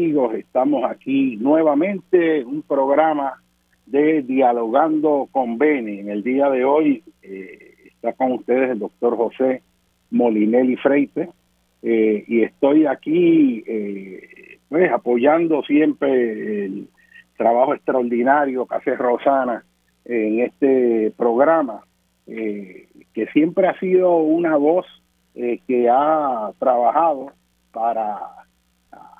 amigos. Estamos aquí nuevamente, un programa de Dialogando con Beni. En el día de hoy eh, está con ustedes el doctor José Molinelli Freite eh, y estoy aquí eh, pues apoyando siempre el trabajo extraordinario que hace Rosana en este programa, que siempre ha sido una voz que ha trabajado para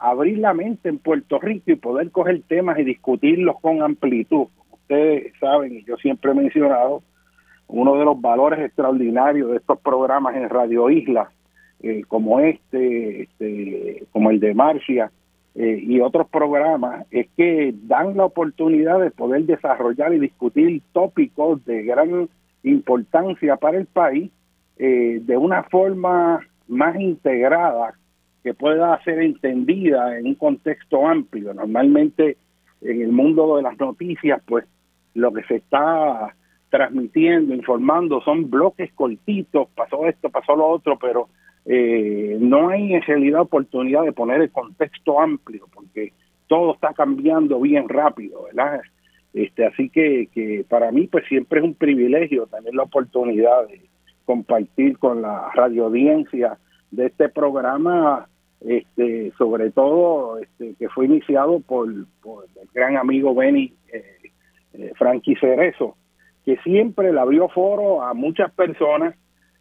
abrir la mente en Puerto Rico y poder coger temas y discutirlos con amplitud. Ustedes saben, y yo siempre he mencionado, uno de los valores extraordinarios de estos programas en Radio Isla, eh, como este, este, como el de Marcia eh, y otros programas, es que dan la oportunidad de poder desarrollar y discutir tópicos de gran importancia para el país eh, de una forma más integrada que pueda ser entendida en un contexto amplio. Normalmente en el mundo de las noticias, pues lo que se está transmitiendo, informando, son bloques cortitos, pasó esto, pasó lo otro, pero eh, no hay en realidad oportunidad de poner el contexto amplio, porque todo está cambiando bien rápido, ¿verdad? Este, así que, que para mí pues siempre es un privilegio tener la oportunidad de compartir con la radio audiencia de este programa, este, sobre todo este, que fue iniciado por, el gran amigo Benny eh, eh, Frankie Cerezo, que siempre le abrió foro a muchas personas,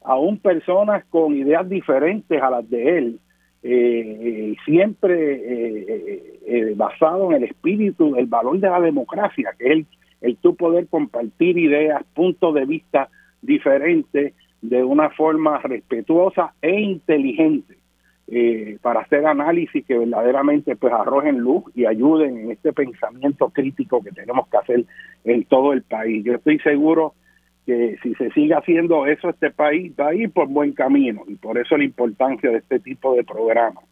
aún personas con ideas diferentes a las de él, eh, siempre basado en el espíritu, el valor de la democracia, que es el, el tu poder compartir ideas, puntos de vista diferentes de una forma respetuosa e inteligente eh, para hacer análisis que verdaderamente pues arrojen luz y ayuden en este pensamiento crítico que tenemos que hacer en todo el país. Yo estoy seguro que si se sigue haciendo eso, este país va a ir por buen camino y por eso la importancia de este tipo de programas.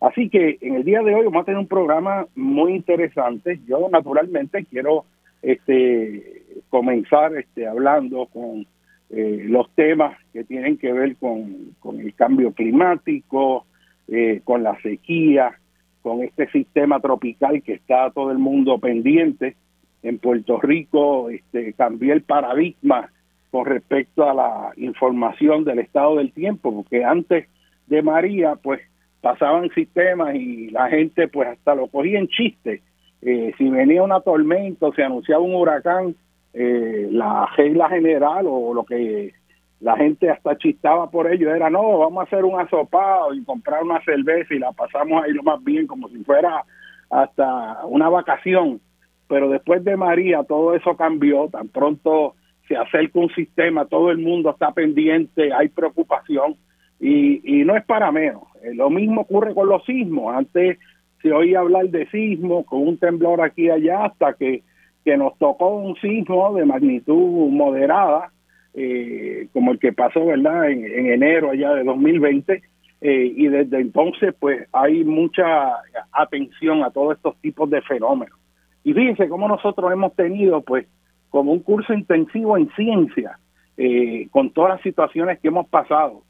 Así que en el día de hoy vamos a tener un programa muy interesante. Yo naturalmente quiero este comenzar este hablando con eh, los temas que tienen que ver con, el cambio climático, eh, con la sequía, con este sistema tropical que está todo el mundo pendiente. En Puerto Rico este, cambió el paradigma con respecto a la información del estado del tiempo, porque antes de María, pues pasaban sistemas y la gente pues hasta lo cogía en chiste. Eh, si venía una tormenta se anunciaba un huracán, eh, la regla general o lo que la gente hasta chistaba por ello era no, vamos a hacer un asopado y comprar una cerveza y la pasamos ahí lo más bien como si fuera hasta una vacación. Pero después de María todo eso cambió, tan pronto se acerca un sistema, todo el mundo está pendiente, hay preocupación y, y no es para menos. Eh, lo mismo ocurre con los sismos. Antes se oía hablar de sismos con un temblor aquí y allá hasta que que nos tocó un sismo de magnitud moderada, eh, como el que pasó, ¿verdad?, en, enero allá de 2020, eh, y desde entonces, pues, hay mucha atención a todos estos tipos de fenómenos. Y fíjense cómo nosotros hemos tenido, pues, como un curso intensivo en ciencia, eh, con todas las situaciones que hemos pasado.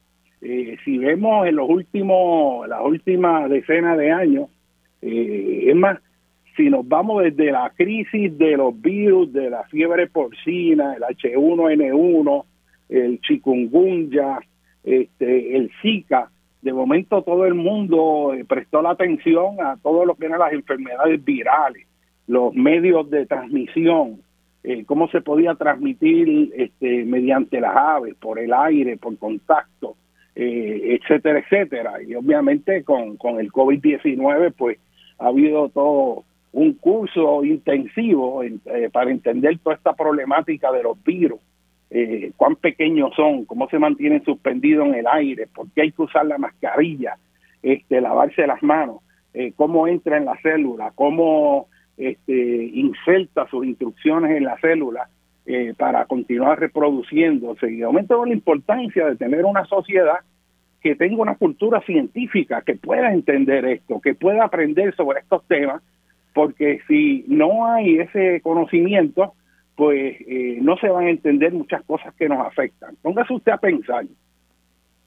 si vemos en los últimos, las últimas decenas de años, es más, si nos vamos desde la crisis de los virus, de la fiebre porcina, el H1N1, el chikungunya, este, el Zika, de momento todo el mundo eh, prestó la atención a todo lo que eran las enfermedades virales, los medios de transmisión, eh, cómo se podía transmitir este, mediante las aves, por el aire, por contacto, eh, etcétera, etcétera. Y obviamente con, con el COVID-19, pues ha habido todo un curso intensivo eh, para entender toda esta problemática de los virus, eh, cuán pequeños son, cómo se mantienen suspendidos en el aire, por qué hay que usar la mascarilla, este, lavarse las manos, eh, cómo entra en la célula, cómo este, inserta sus instrucciones en la célula para continuar reproduciéndose. Y aumenta la importancia de tener una sociedad que tenga una cultura científica, que pueda entender esto, que pueda aprender sobre estos temas porque si no hay ese conocimiento, pues eh, no se van a entender muchas cosas que nos afectan. Póngase usted a pensar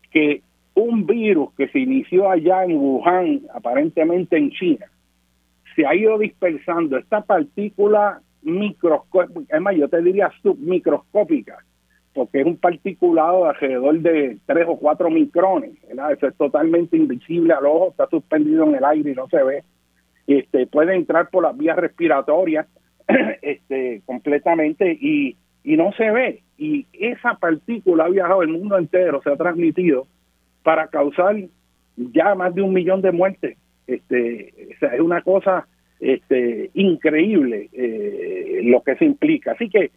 que un virus que se inició allá en Wuhan, aparentemente en China, se ha ido dispersando. Esta partícula microscópica, es más, yo te diría submicroscópica, porque es un particulado de alrededor de 3 o 4 micrones, Eso es totalmente invisible al ojo, está suspendido en el aire y no se ve. Este, puede entrar por las vías respiratorias este, completamente y, y no se ve. Y esa partícula ha viajado el mundo entero, se ha transmitido para causar ya más de un millón de muertes. Este, es una cosa este, increíble eh, lo que se implica. Así que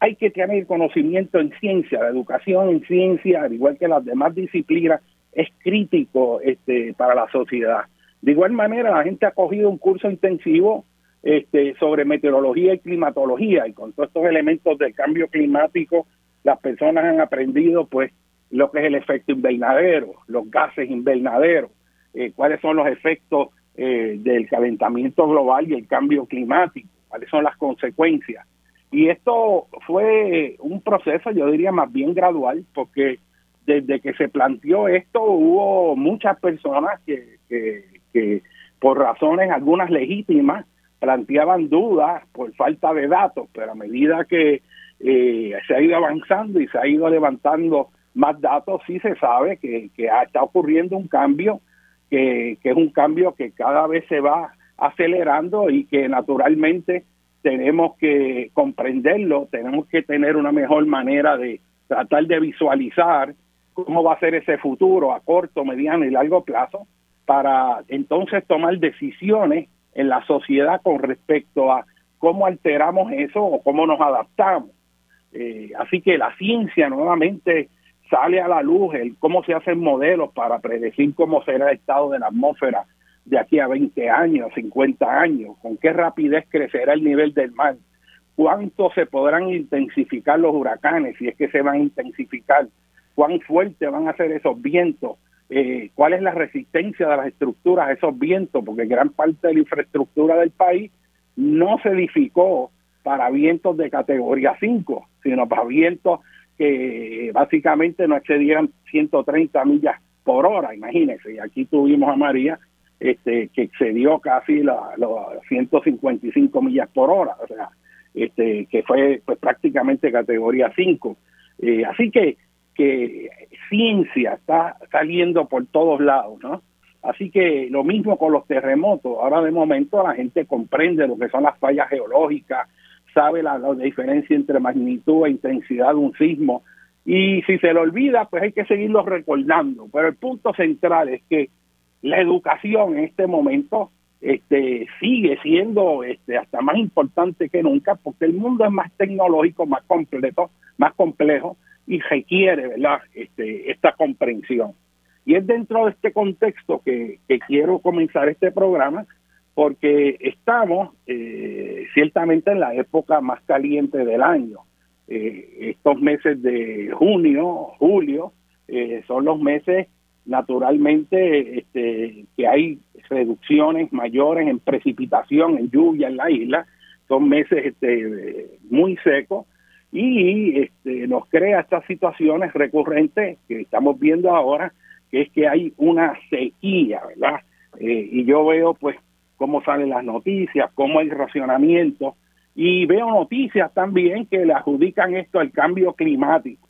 hay que tener conocimiento en ciencia, la educación en ciencia, al igual que las demás disciplinas, es crítico este, para la sociedad. De igual manera, la gente ha cogido un curso intensivo este, sobre meteorología y climatología y con todos estos elementos del cambio climático, las personas han aprendido pues lo que es el efecto invernadero, los gases invernaderos, eh, cuáles son los efectos eh, del calentamiento global y el cambio climático, cuáles son las consecuencias. Y esto fue un proceso, yo diría, más bien gradual, porque desde que se planteó esto hubo muchas personas que, que, por razones algunas legítimas planteaban dudas por falta de datos, pero a medida que eh, se ha ido avanzando y se ha ido levantando más datos, sí se sabe que, que está ocurriendo un cambio, que, que es un cambio que cada vez se va acelerando y que naturalmente tenemos que comprenderlo, tenemos que tener una mejor manera de tratar de visualizar cómo va a ser ese futuro a corto, mediano y largo plazo para entonces tomar decisiones en la sociedad con respecto a cómo alteramos eso o cómo nos adaptamos. Eh, así que la ciencia nuevamente sale a la luz, el cómo se hacen modelos para predecir cómo será el estado de la atmósfera de aquí a 20 años, 50 años, con qué rapidez crecerá el nivel del mar, cuánto se podrán intensificar los huracanes, si es que se van a intensificar, cuán fuertes van a ser esos vientos, eh, cuál es la resistencia de las estructuras a esos vientos, porque gran parte de la infraestructura del país no se edificó para vientos de categoría 5, sino para vientos que básicamente no excedieran 130 millas por hora, imagínense. Y aquí tuvimos a María, este, que excedió casi los 155 millas por hora, o sea, este, que fue pues, prácticamente categoría 5. Eh, así que, que ciencia está saliendo por todos lados, ¿no? Así que lo mismo con los terremotos. Ahora de momento la gente comprende lo que son las fallas geológicas, sabe la, la diferencia entre magnitud e intensidad de un sismo. Y si se lo olvida, pues hay que seguirlo recordando. Pero el punto central es que la educación en este momento este, sigue siendo este, hasta más importante que nunca porque el mundo es más tecnológico, más completo, más complejo y requiere ¿verdad? Este, esta comprensión. Y es dentro de este contexto que, quiero comenzar este programa porque estamos eh, ciertamente en la época más caliente del año. Eh, estos meses de junio, julio, eh, son los meses naturalmente este, que hay reducciones mayores en precipitación, en lluvia en la isla, son meses este, muy secos y este, nos crea estas situaciones recurrentes que estamos viendo ahora, que es que hay una sequía, ¿verdad? Eh, y yo veo pues cómo salen las noticias, cómo hay racionamiento y veo noticias también que le adjudican esto al cambio climático.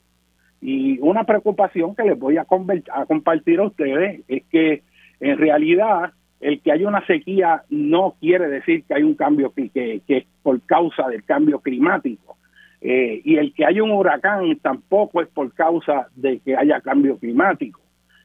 Y una preocupación que les voy a, a compartir a ustedes es que en realidad el que haya una sequía no quiere decir que hay un cambio que, que, es por causa del cambio climático. Eh, y el que haya un huracán tampoco es por causa de que haya cambio climático.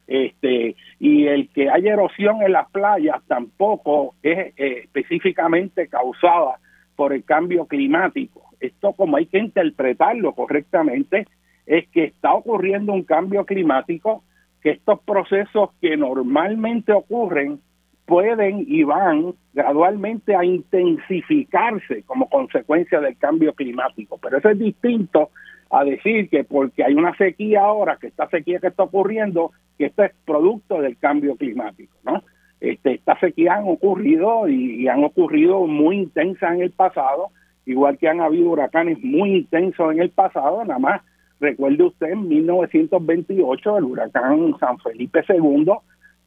Este, y el que haya erosión en las playas tampoco es eh, específicamente causada por el cambio climático. Esto como hay que interpretarlo correctamente, es que está ocurriendo un cambio climático, que estos procesos que normalmente ocurren pueden y van gradualmente a intensificarse como consecuencia del cambio climático. Pero eso es distinto a decir que porque hay una sequía ahora, que esta sequía que está ocurriendo, que esto es producto del cambio climático, ¿no? Este, estas sequías han ocurrido y, y han ocurrido muy intensas en el pasado, igual que han habido huracanes muy intensos en el pasado, nada más recuerde usted en 1928 el huracán San Felipe II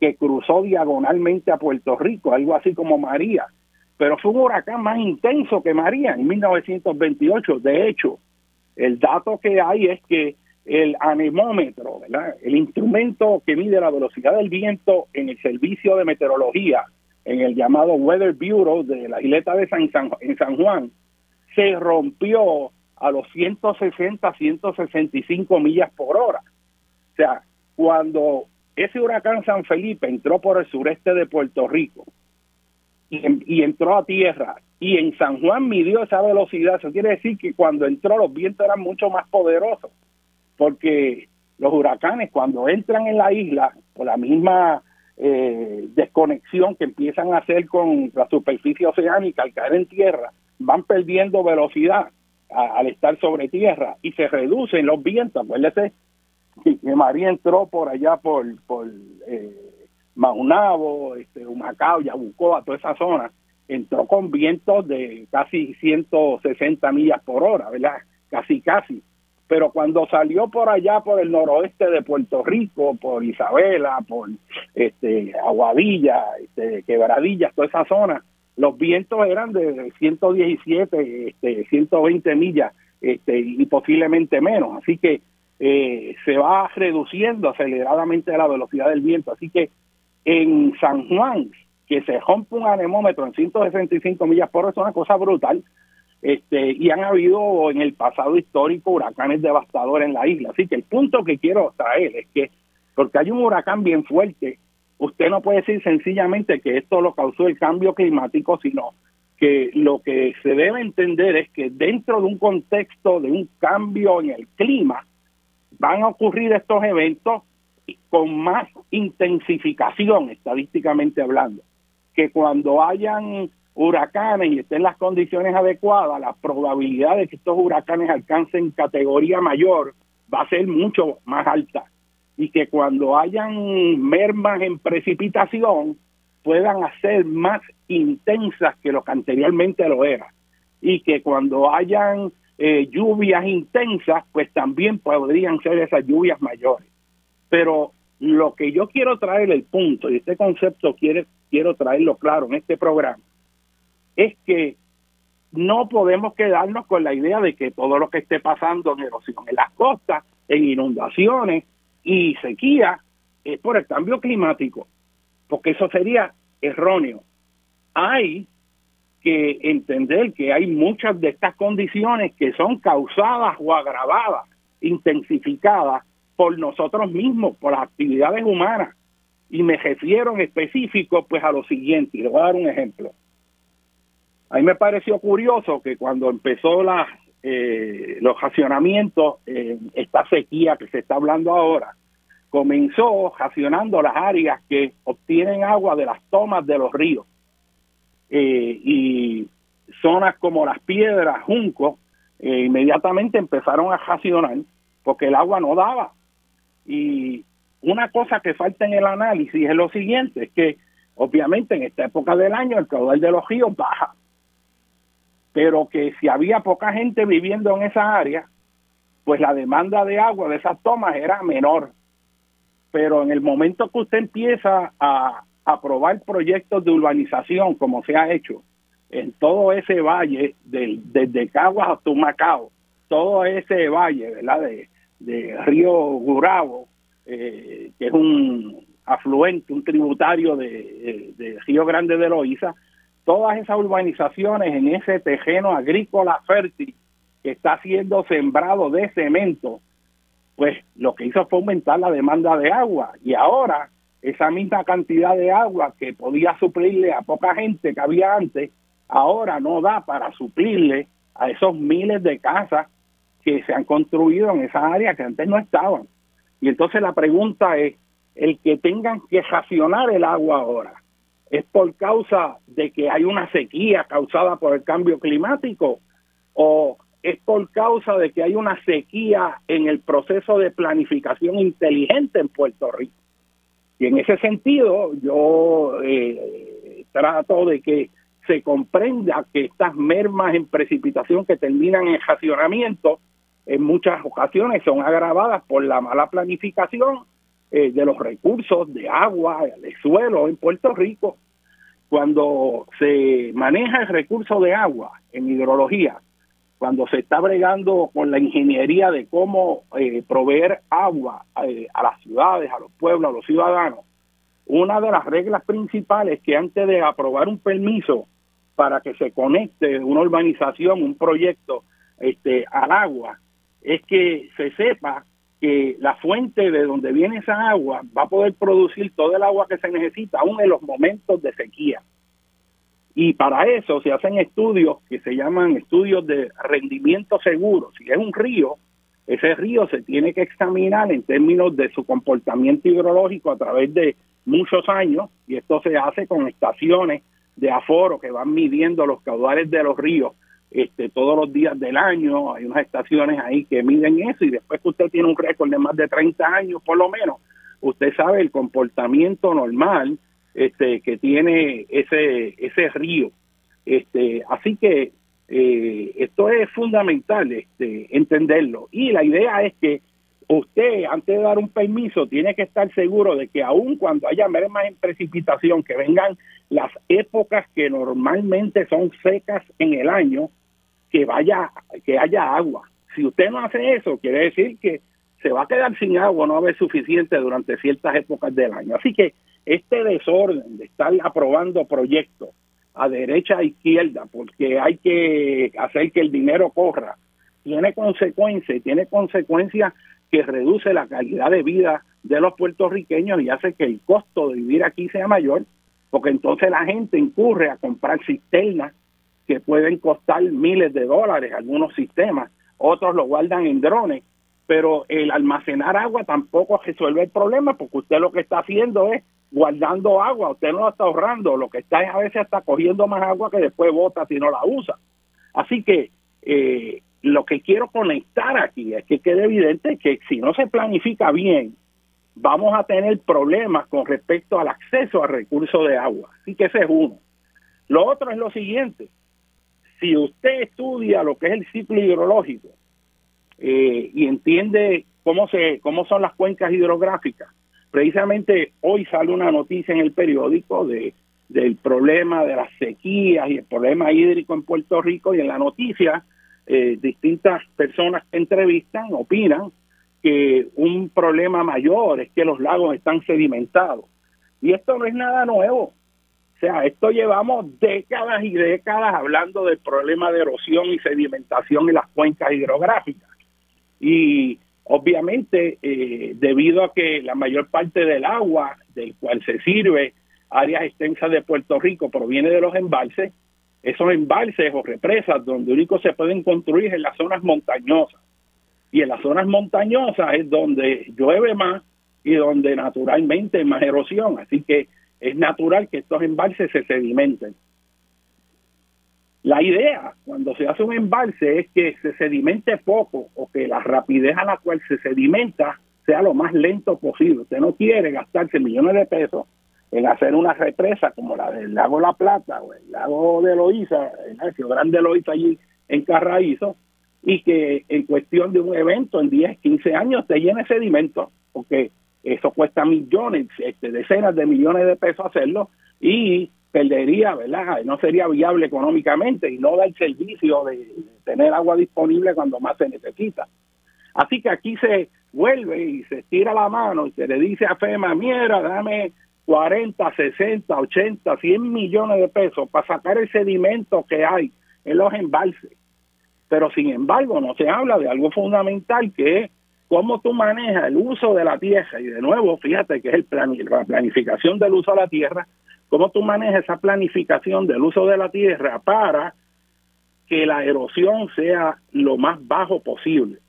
que cruzó diagonalmente a Puerto Rico, algo así como María, pero fue un huracán más intenso que María en 1928. De hecho, el dato que hay es que el anemómetro, ¿verdad? el instrumento que mide la velocidad del viento en el servicio de meteorología, en el llamado Weather Bureau de la isleta de San, en San Juan, se rompió a los 160, 165 millas por hora. O sea, cuando ese huracán San Felipe entró por el sureste de Puerto Rico y, entró a tierra y en San Juan midió esa velocidad, eso quiere decir que cuando entró los vientos eran mucho más poderosos, porque los huracanes cuando entran en la isla, por la misma eh, desconexión que empiezan a hacer con la superficie oceánica al caer en tierra, van perdiendo velocidad al estar sobre tierra y se reducen los vientos. Acuérdese que María entró por allá por, por eh, Maunabo, este, Humacao, Yabucoa, toda esa zona, entró con vientos de casi 160 millas por hora, ¿verdad? Casi, casi. Pero cuando salió por allá, por el noroeste de Puerto Rico, por Isabela, por este, Aguadilla, este, Quebradillas, toda esa zona, los vientos eran de 117, este, 120 millas este, y posiblemente menos. Así que eh, se va reduciendo aceleradamente la velocidad del viento. Así que en San Juan, que se rompe un anemómetro en 165 millas por hora, es una cosa brutal. Este, y han habido en el pasado histórico huracanes devastadores en la isla. Así que el punto que quiero traer es que, porque hay un huracán bien fuerte, usted no puede decir sencillamente que esto lo causó el cambio climático, sino que lo que se debe entender es que dentro de un contexto de un cambio en el clima, van a ocurrir estos eventos con más intensificación, estadísticamente hablando, que cuando hayan huracanes y estén las condiciones adecuadas, la probabilidad de que estos huracanes alcancen categoría mayor va a ser mucho más alta. Y que cuando hayan mermas en precipitación puedan ser más intensas que lo que anteriormente lo era. Y que cuando hayan eh, lluvias intensas, pues también podrían ser esas lluvias mayores. Pero lo que yo quiero traer el punto, y este concepto quiere, quiero traerlo claro en este programa, es que no podemos quedarnos con la idea de que todo lo que esté pasando en erosión en las costas, en inundaciones y sequía, es por el cambio climático, porque eso sería erróneo. Hay que entender que hay muchas de estas condiciones que son causadas o agravadas, intensificadas por nosotros mismos, por las actividades humanas. Y me refiero en específico pues a lo siguiente, y le voy a dar un ejemplo. A mí me pareció curioso que cuando empezó la, eh, los racionamientos, esta sequía que se está hablando ahora, comenzó racionando las áreas que obtienen agua de las tomas de los ríos eh, y zonas como las piedras, juncos, eh, inmediatamente empezaron a racionar porque el agua no daba. Y una cosa que falta en el análisis es lo siguiente, es que obviamente en esta época del año el caudal de los ríos baja, pero que si había poca gente viviendo en esa área, pues la demanda de agua de esas tomas era menor. Pero en el momento que usted empieza a aprobar proyectos de urbanización como se ha hecho en todo ese valle, del, desde Caguas hasta Macao, todo ese valle, ¿verdad? De, Río Gurabo, eh, que es un afluente, un tributario de, Río Grande de Loíza, todas esas urbanizaciones en ese terreno agrícola fértil que está siendo sembrado de cemento, pues lo que hizo fue aumentar la demanda de agua y ahora esa misma cantidad de agua que podía suplirle a poca gente que había antes, ahora no da para suplirle a esos miles de casas que se han construido en esa área que antes no estaban. Y entonces la pregunta es, el que tengan que racionar el agua ahora, ¿es por causa de que hay una sequía causada por el cambio climático o es por causa de que hay una sequía en el proceso de planificación inteligente en Puerto Rico? Y en ese sentido, yo eh, trato de que se comprenda que estas mermas en precipitación que terminan en racionamiento en muchas ocasiones son agravadas por la mala planificación eh, de los recursos de agua, de suelo en Puerto Rico. Cuando se maneja el recurso de agua en hidrología, cuando se está bregando con la ingeniería de cómo eh, proveer agua eh, a las ciudades, a los pueblos, a los ciudadanos, una de las reglas principales que antes de aprobar un permiso para que se conecte una urbanización, un proyecto este, al agua, es que se sepa que la fuente de donde viene esa agua va a poder producir todo el agua que se necesita, aún en los momentos de sequía. Y para eso se hacen estudios que se llaman estudios de rendimiento seguro. Si es un río, ese río se tiene que examinar en términos de su comportamiento hidrológico a través de muchos años y esto se hace con estaciones de aforo que van midiendo los caudales de los ríos este, todos los días del año. Hay unas estaciones ahí que miden eso y después que usted tiene un récord de más de 30 años por lo menos, usted sabe el comportamiento normal este, que tiene ese, ese río. Este, así que eh, esto es fundamental este, entenderlo. Y la idea es que usted, antes de dar un permiso, tiene que estar seguro de que aun cuando haya mermas en precipitación, que vengan las épocas que normalmente son secas en el año, que vaya, que haya agua. Si usted no hace eso, quiere decir que se va a quedar sin agua, no va a haber suficiente durante ciertas épocas del año. Así que este desorden de estar aprobando proyectos a derecha e izquierda porque hay que hacer que el dinero corra, tiene consecuencias, tiene consecuencias que reduce la calidad de vida de los puertorriqueños y hace que el costo de vivir aquí sea mayor, porque entonces la gente incurre a comprar cisternas que pueden costar miles de dólares, algunos sistemas, otros lo guardan en drones, pero el almacenar agua tampoco resuelve el problema porque usted lo que está haciendo es guardando agua, usted no está ahorrando, lo que está es a veces está cogiendo más agua que después bota si no la usa. Así que eh, lo que quiero conectar aquí es que quede evidente que si no se planifica bien, vamos a tener problemas con respecto al acceso a recursos de agua. Así que ese es uno. Lo otro es lo siguiente, si usted estudia lo que es el ciclo hidrológico eh, y entiende cómo, se, cómo son las cuencas hidrográficas, Precisamente hoy sale una noticia en el periódico de del problema de las sequías y el problema hídrico en Puerto Rico y en la noticia eh, distintas personas que entrevistan opinan que un problema mayor es que los lagos están sedimentados. Y esto no es nada nuevo. O sea, esto llevamos décadas y décadas hablando del problema de erosión y sedimentación en las cuencas hidrográficas. Y Obviamente, eh, debido a que la mayor parte del agua del cual se sirve áreas extensas de Puerto Rico proviene de los embalses, esos embalses o represas donde único se pueden construir en las zonas montañosas. Y en las zonas montañosas es donde llueve más y donde naturalmente hay más erosión. Así que es natural que estos embalses se sedimenten. La idea cuando se hace un embalse es que se sedimente poco o que la rapidez a la cual se sedimenta sea lo más lento posible. Usted no quiere gastarse millones de pesos en hacer una represa como la del lago La Plata o el lago de Loíza, el río Grande Loíza allí en Carraízo, y que en cuestión de un evento en 10, 15 años te llene sedimento, porque eso cuesta millones, este, decenas de millones de pesos hacerlo, y perdería, ¿verdad? No sería viable económicamente y no da el servicio de tener agua disponible cuando más se necesita. Así que aquí se vuelve y se estira la mano y se le dice a FEMA, mira, dame 40, 60, 80, 100 millones de pesos para sacar el sedimento que hay en los embalses. Pero sin embargo no se habla de algo fundamental que es cómo tú manejas el uso de la tierra. Y de nuevo, fíjate que es el la planificación del uso de la tierra cómo tú manejas esa planificación del uso de la tierra para que la erosión sea lo más bajo posible.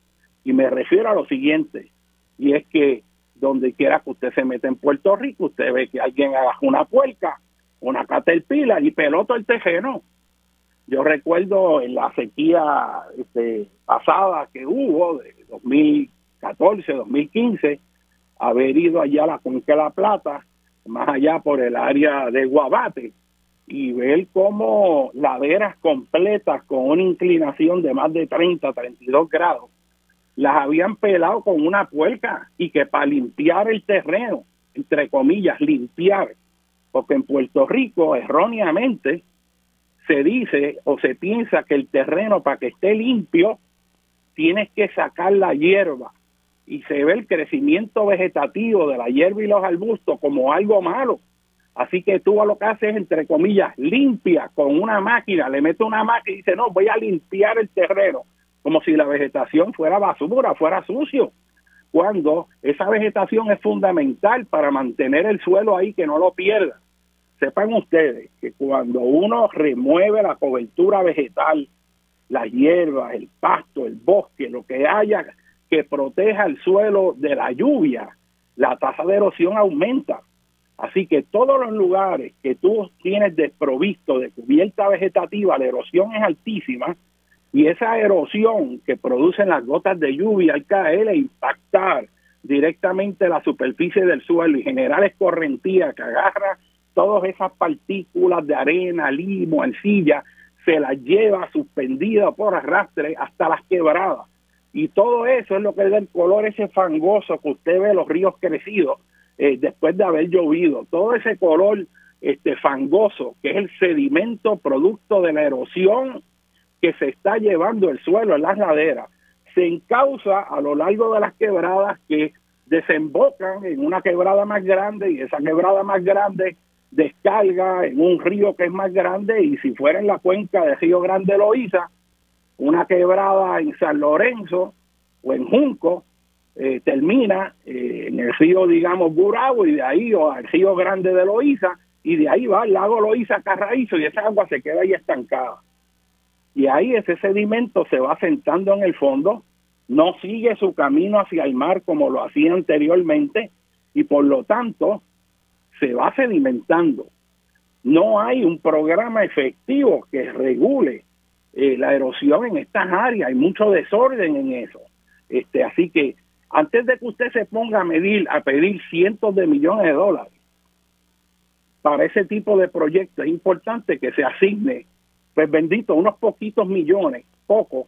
Y me refiero a lo siguiente, y es que donde quiera que usted se meta en Puerto Rico, usted ve que alguien haga una puerca, una caterpillar y pelota el tejeno. Yo recuerdo en la sequía este, pasada que hubo, de 2014, 2015, haber ido allá a la Cuenca de la Plata más allá por el área de Guabate y ver cómo laderas completas con una inclinación de más de 30, 32 grados las habían pelado con una puerca y que para limpiar el terreno, entre comillas, limpiar, porque en Puerto Rico erróneamente se dice o se piensa que el terreno para que esté limpio tienes que sacar la hierba y se ve el crecimiento vegetativo de la hierba y los arbustos como algo malo. Así que tú lo que haces, entre comillas, limpia con una máquina, le metes una máquina y dice, no, voy a limpiar el terreno, como si la vegetación fuera basura, fuera sucio, cuando esa vegetación es fundamental para mantener el suelo ahí, que no lo pierda. Sepan ustedes que cuando uno remueve la cobertura vegetal, las hierbas, el pasto, el bosque, lo que haya que proteja el suelo de la lluvia, la tasa de erosión aumenta. Así que todos los lugares que tú tienes desprovisto de cubierta vegetativa, la erosión es altísima y esa erosión que producen las gotas de lluvia al caer e impactar directamente la superficie del suelo y generar escorrentía que agarra todas esas partículas de arena, limo, encilla, se las lleva suspendida por arrastre hasta las quebradas. Y todo eso es lo que da el color ese fangoso que usted ve los ríos crecidos eh, después de haber llovido. Todo ese color este fangoso, que es el sedimento producto de la erosión que se está llevando el suelo en las laderas, se encausa a lo largo de las quebradas que desembocan en una quebrada más grande y esa quebrada más grande descarga en un río que es más grande y si fuera en la cuenca de Río Grande Loíza, una quebrada en San Lorenzo o en Junco, eh, termina eh, en el río, digamos, Burabo y de ahí o al río Grande de Loíza y de ahí va al lago Loíza Carraízo y esa agua se queda ahí estancada. Y ahí ese sedimento se va sentando en el fondo, no sigue su camino hacia el mar como lo hacía anteriormente y por lo tanto se va sedimentando. No hay un programa efectivo que regule eh, la erosión en estas áreas, hay mucho desorden en eso. Este, así que antes de que usted se ponga a medir, a pedir cientos de millones de dólares para ese tipo de proyectos, es importante que se asigne, pues bendito, unos poquitos millones, poco,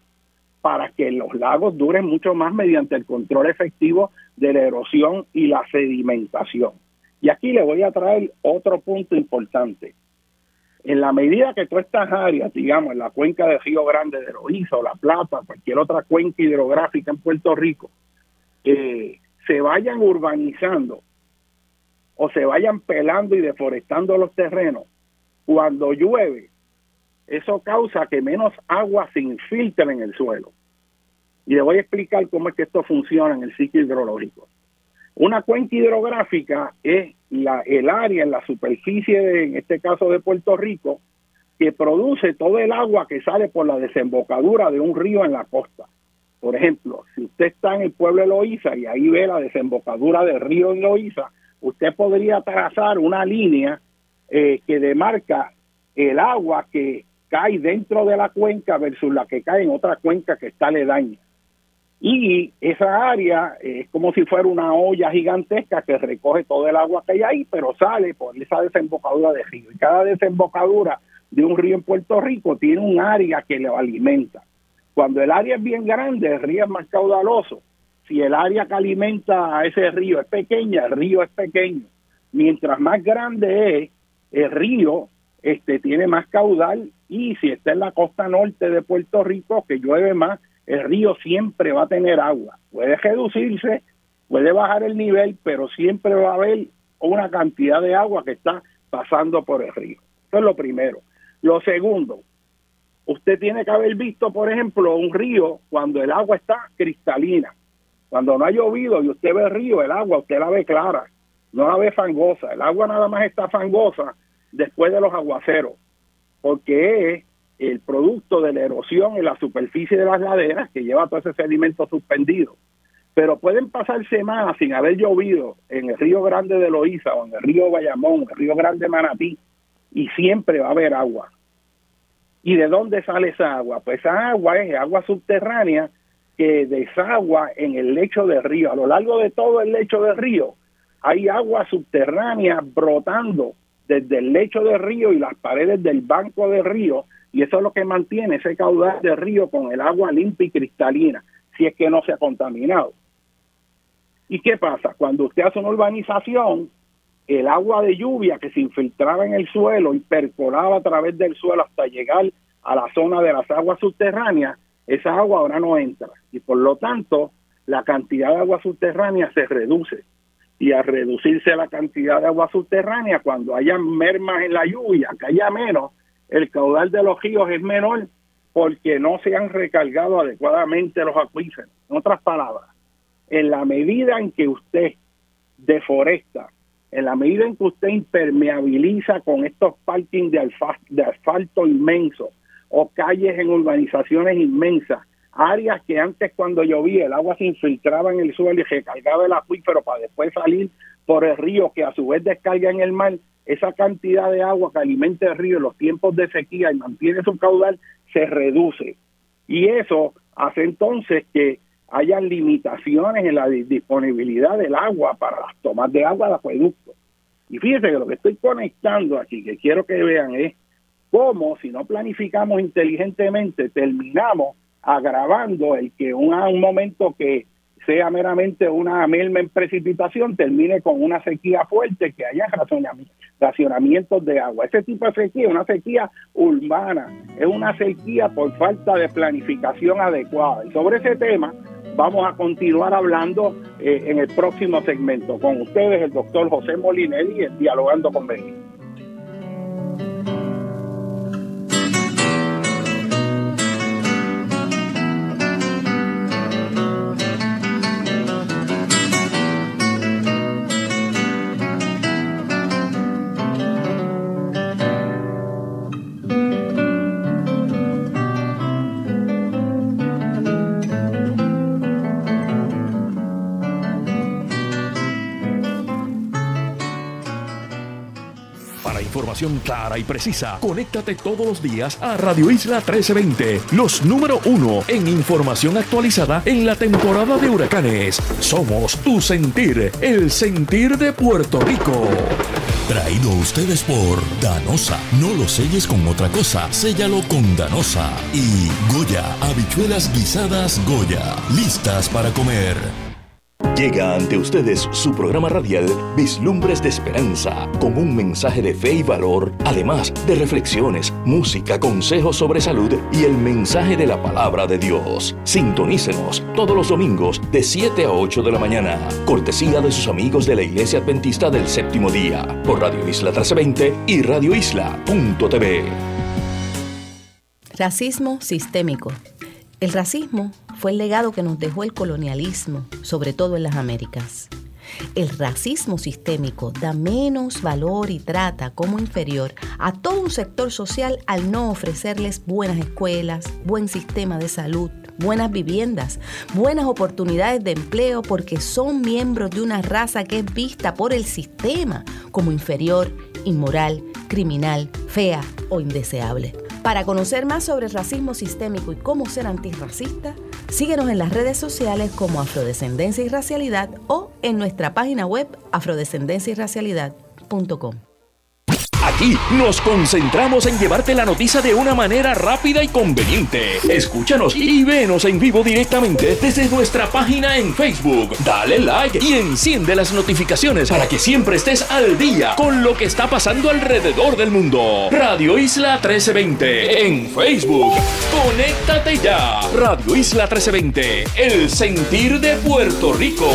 para que los lagos duren mucho más mediante el control efectivo de la erosión y la sedimentación. Y aquí le voy a traer otro punto importante. En la medida que todas estas áreas, digamos, en la cuenca de Río Grande de Loíza La Plata, cualquier otra cuenca hidrográfica en Puerto Rico, eh, se vayan urbanizando o se vayan pelando y deforestando los terrenos, cuando llueve, eso causa que menos agua se infiltre en el suelo. Y le voy a explicar cómo es que esto funciona en el ciclo hidrológico. Una cuenca hidrográfica es la, el área en la superficie, de, en este caso de Puerto Rico, que produce todo el agua que sale por la desembocadura de un río en la costa. Por ejemplo, si usted está en el pueblo de Loíza y ahí ve la desembocadura del río en usted podría trazar una línea eh, que demarca el agua que cae dentro de la cuenca versus la que cae en otra cuenca que está aledaña. Y esa área es como si fuera una olla gigantesca que recoge todo el agua que hay ahí, pero sale por esa desembocadura de río. Y cada desembocadura de un río en Puerto Rico tiene un área que le alimenta. Cuando el área es bien grande, el río es más caudaloso. Si el área que alimenta a ese río es pequeña, el río es pequeño. Mientras más grande es, el río este, tiene más caudal y si está en la costa norte de Puerto Rico, que llueve más, el río siempre va a tener agua. Puede reducirse, puede bajar el nivel, pero siempre va a haber una cantidad de agua que está pasando por el río. Eso es lo primero. Lo segundo, usted tiene que haber visto, por ejemplo, un río cuando el agua está cristalina. Cuando no ha llovido y usted ve el río, el agua usted la ve clara, no la ve fangosa. El agua nada más está fangosa después de los aguaceros, porque es el producto de la erosión en la superficie de las laderas que lleva todo ese sedimento suspendido. Pero pueden pasar semanas sin haber llovido en el río Grande de Loíza o en el río Bayamón, el río Grande Manatí, y siempre va a haber agua. ¿Y de dónde sale esa agua? Pues esa agua es agua subterránea que desagua en el lecho del río. A lo largo de todo el lecho del río hay agua subterránea brotando desde el lecho del río y las paredes del banco del río y eso es lo que mantiene ese caudal de río con el agua limpia y cristalina. si es que no se ha contaminado. ¿Y qué pasa? Cuando usted hace una urbanización, el agua de lluvia que se infiltraba en el suelo y percolaba a través del suelo hasta llegar a la zona de las aguas subterráneas, esa agua ahora no entra y por lo tanto la cantidad de agua subterránea se reduce. Y al reducirse la cantidad de agua subterránea, cuando haya mermas en la lluvia, que haya menos, el caudal de los ríos es menor porque no se han recargado adecuadamente los acuíferos. En otras palabras, en la medida en que usted deforesta, en la medida en que usted impermeabiliza con estos parkings de, asfalto inmensos o calles en urbanizaciones inmensas, áreas que antes cuando llovía el agua se infiltraba en el suelo y recargaba el acuífero para después salir por el río que a su vez descarga en el mar, esa cantidad de agua que alimenta el río en los tiempos de sequía y mantiene su caudal se reduce. Y eso hace entonces que haya limitaciones en la disponibilidad del agua para las tomas de agua de acueducto. Y fíjense que lo que estoy conectando aquí, que quiero que vean, es cómo si no planificamos inteligentemente terminamos agravando el que un, un momento que sea meramente una merma en precipitación termine con una sequía fuerte, que haya racionamientos de agua. Ese tipo de sequía es una sequía urbana, es una sequía por falta de planificación adecuada. Y sobre ese tema vamos a continuar hablando eh, en el próximo segmento. Con ustedes, el doctor José Molinelli, Dialogando con Clara y precisa. Conéctate todos los días a Radio Isla 1320, los número uno en información actualizada en la temporada de huracanes. Somos tu sentir, el sentir de Puerto Rico. Traído a ustedes por Danosa. No lo selles con otra cosa, séllalo con Danosa. Y Goya, habichuelas guisadas Goya, listas para comer. Llega ante ustedes su programa radial Vislumbres de Esperanza, con un mensaje de fe y valor, además de reflexiones, música, consejos sobre salud y el mensaje de la palabra de Dios. Sintonícenos todos los domingos de 7 a 8 de la mañana, cortesía de sus amigos de la Iglesia Adventista del Séptimo Día, por Radio Isla 1320 y radioisla.tv. Racismo sistémico. El racismo fue el legado que nos dejó el colonialismo, sobre todo en las Américas. El racismo sistémico da menos valor y trata como inferior a todo un sector social al no ofrecerles buenas escuelas, buen sistema de salud, buenas viviendas, buenas oportunidades de empleo porque son miembros de una raza que es vista por el sistema como inferior, inmoral, criminal, fea o indeseable. Para conocer más sobre el racismo sistémico y cómo ser antirracista, síguenos en las redes sociales como Afrodescendencia y Racialidad o en nuestra página web afrodescendenciayracialidad.com. Aquí nos concentramos en llevarte la noticia de una manera rápida y conveniente. Escúchanos y venos en vivo directamente desde nuestra página en Facebook. Dale like y enciende las notificaciones para que siempre estés al día con lo que está pasando alrededor del mundo. Radio Isla 1320 en Facebook. Conéctate ya. Radio Isla 1320, el sentir de Puerto Rico.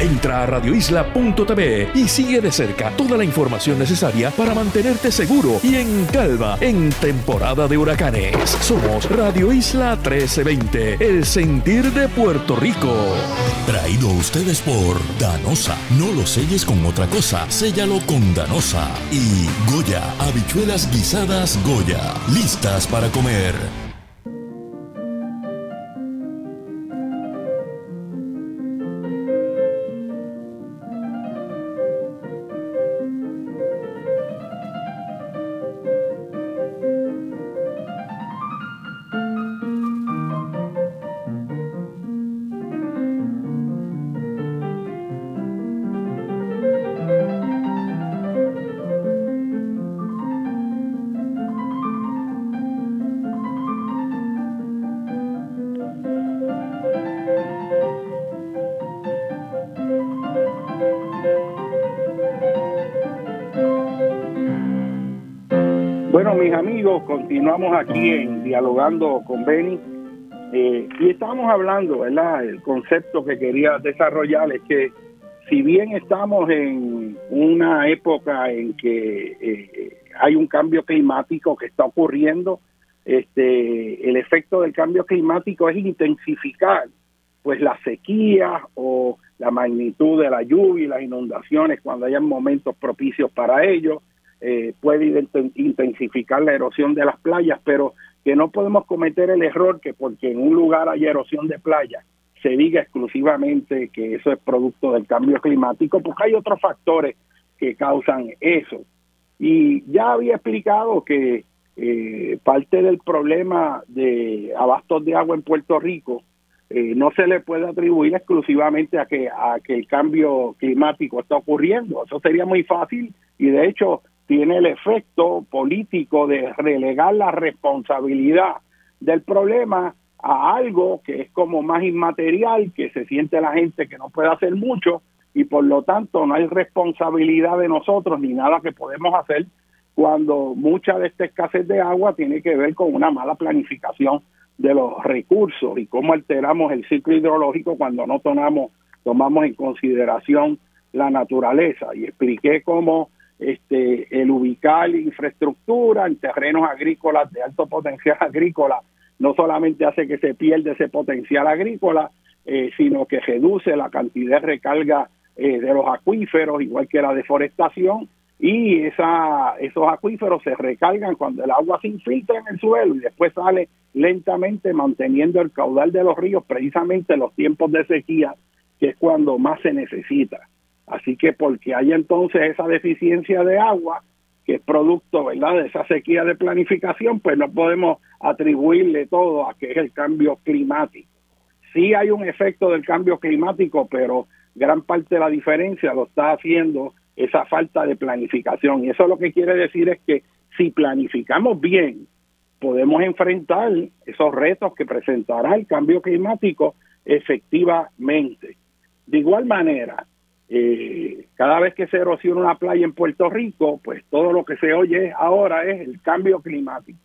Entra a radioisla.tv y sigue de cerca toda la información necesaria para mantenerte seguro y en calma en temporada de huracanes. Somos Radio Isla 1320, el sentir de Puerto Rico. Traído a ustedes por Danosa. No lo selles con otra cosa, séllalo con Danosa. Y Goya, habichuelas guisadas Goya, listas para comer. Amigos, continuamos aquí en Dialogando con Benny. Eh, y estamos hablando, ¿verdad? El concepto que quería desarrollar es que si bien estamos en una época en que eh, hay un cambio climático que está ocurriendo, este, el efecto del cambio climático es intensificar pues la sequía o la magnitud de la lluvia y las inundaciones cuando hayan momentos propicios para ello, eh, puede intensificar la erosión de las playas, pero que no podemos cometer el error que porque en un lugar hay erosión de playa se diga exclusivamente que eso es producto del cambio climático, porque hay otros factores que causan eso. Y ya había explicado que eh, parte del problema de abastos de agua en Puerto Rico eh, no se le puede atribuir exclusivamente a que, a que el cambio climático está ocurriendo. Eso sería muy fácil y de hecho tiene el efecto político de relegar la responsabilidad del problema a algo que es como más inmaterial, que se siente la gente que no puede hacer mucho y por lo tanto no hay responsabilidad de nosotros ni nada que podemos hacer cuando mucha de esta escasez de agua tiene que ver con una mala planificación de los recursos y cómo alteramos el ciclo hidrológico cuando no tomamos, tomamos en consideración la naturaleza. Y expliqué cómo este, el ubicar infraestructura en terrenos agrícolas de alto potencial agrícola no solamente hace que se pierda ese potencial agrícola, eh, sino que reduce la cantidad de recarga eh, de los acuíferos, igual que la deforestación, y esa, esos acuíferos se recargan cuando el agua se infiltra en el suelo y después sale lentamente manteniendo el caudal de los ríos precisamente en los tiempos de sequía, que es cuando más se necesita. Así que porque hay entonces esa deficiencia de agua, que es producto ¿verdad? de esa sequía de planificación, pues no podemos atribuirle todo a que es el cambio climático. Sí hay un efecto del cambio climático, pero gran parte de la diferencia lo está haciendo esa falta de planificación. Y eso lo que quiere decir es que si planificamos bien, podemos enfrentar esos retos que presentará el cambio climático efectivamente. De igual manera, eh, cada vez que se erosiona una playa en Puerto Rico, pues todo lo que se oye ahora es el cambio climático.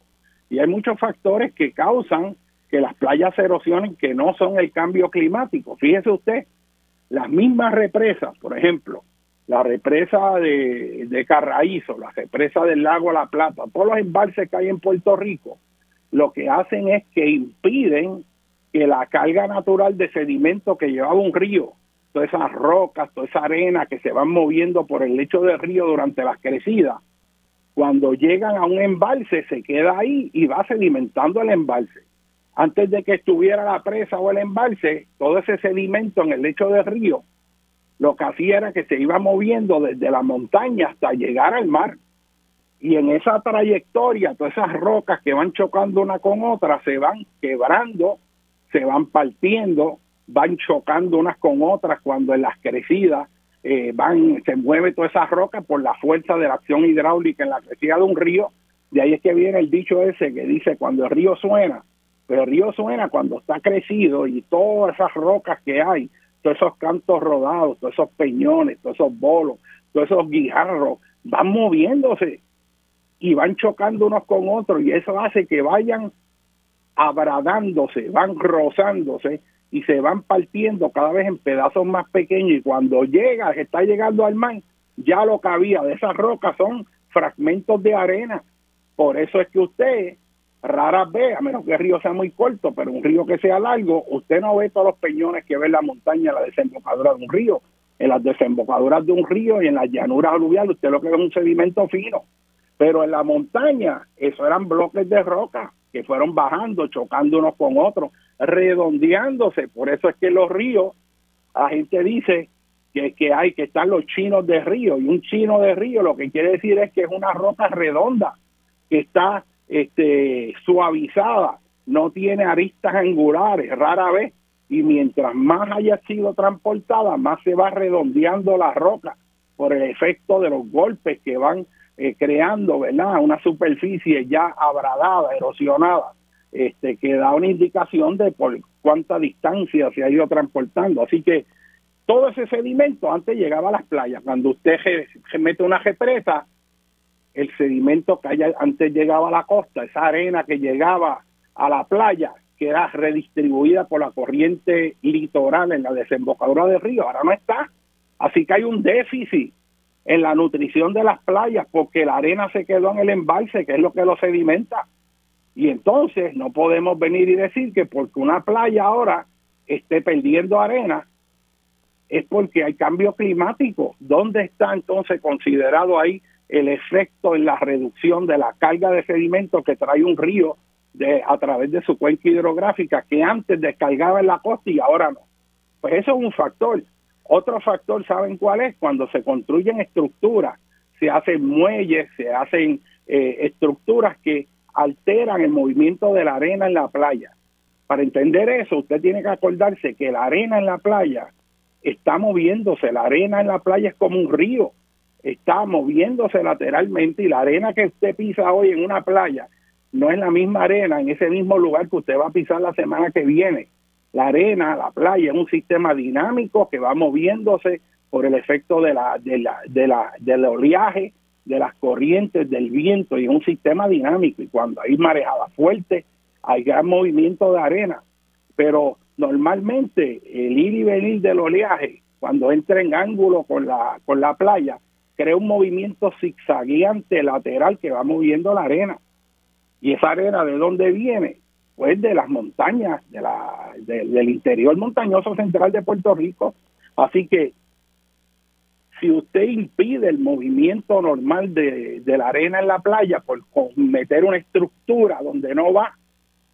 Y hay muchos factores que causan que las playas se erosionen que no son el cambio climático. Fíjese usted, las mismas represas, por ejemplo, la represa de, de la represa del lago La Plata, todos los embalses que hay en Puerto Rico, lo que hacen es que impiden que la carga natural de sedimento que llevaba un río, todas esas rocas, toda esa arena que se van moviendo por el lecho del río durante las crecidas, cuando llegan a un embalse se queda ahí y va sedimentando el embalse. Antes de que estuviera la presa o el embalse, todo ese sedimento en el lecho del río lo que hacía era que se iba moviendo desde la montaña hasta llegar al mar. Y en esa trayectoria, todas esas rocas que van chocando una con otra se van quebrando, se van partiendo, van chocando unas con otras cuando en las crecidas eh, van, se mueve toda esa roca por la fuerza de la acción hidráulica en la crecida de un río. De ahí es que viene el dicho ese que dice cuando el río suena, pero el río suena cuando está crecido y todas esas rocas que hay todos esos cantos rodados, todos esos peñones, todos esos bolos, todos esos guijarros, van moviéndose y van chocando unos con otros y eso hace que vayan abradándose, van rozándose y se van partiendo cada vez en pedazos más pequeños y cuando llega, está llegando al mar, ya lo que había de esas rocas son fragmentos de arena. Por eso es que usted rara vez, a menos que el río sea muy corto, pero un río que sea largo, usted no ve todos los peñones que ve la montaña, la desembocadura de un río. En las desembocaduras de un río y en las llanuras aluviales, usted lo que ve es un sedimento fino. Pero en la montaña, eso eran bloques de roca que fueron bajando, chocando unos con otros, redondeándose. Por eso es que los ríos, la gente dice que, que hay que estar los chinos de río. Y un chino de río lo que quiere decir es que es una roca redonda que está este, suavizada, no tiene aristas angulares, rara vez, y mientras más haya sido transportada, más se va redondeando la roca por el efecto de los golpes que van eh, creando, ¿verdad? Una superficie ya abradada, erosionada, este, que da una indicación de por cuánta distancia se ha ido transportando. Así que todo ese sedimento antes llegaba a las playas. Cuando usted mete una represa, el sedimento que antes llegaba a la costa, esa arena que llegaba a la playa, que era redistribuida por la corriente litoral en la desembocadura del río, ahora no está. Así que hay un déficit en la nutrición de las playas porque la arena se quedó en el embalse, que es lo que lo sedimenta. Y entonces no podemos venir y decir que porque una playa ahora esté perdiendo arena, es porque hay cambio climático. ¿Dónde está entonces considerado ahí el efecto en la reducción de la carga de sedimentos que trae un río de, a través de su cuenca hidrográfica que antes descargaba en la costa y ahora no. Pues eso es un factor. Otro factor, ¿saben cuál es? Cuando se construyen estructuras, se hacen muelles, se hacen eh, estructuras que alteran el movimiento de la arena en la playa. Para entender eso, usted tiene que acordarse que la arena en la playa está moviéndose, la arena en la playa es como un río, está moviéndose lateralmente y la arena que usted pisa hoy en una playa no es la misma arena en ese mismo lugar que usted va a pisar la semana que viene. La arena, la playa es un sistema dinámico que va moviéndose por el efecto de la, de la, de la, del oleaje, de las corrientes, del viento, y es un sistema dinámico. Y cuando hay marejada fuerte, hay gran movimiento de arena. Pero normalmente el ir y venir del oleaje, cuando entra en ángulo con la, con la playa, crea un movimiento zigzagueante lateral que va moviendo la arena. ¿Y esa arena de dónde viene? Pues de las montañas, de la, del interior montañoso central de Puerto Rico. Así que si usted impide el movimiento normal de, la arena en la playa por meter una estructura donde no va,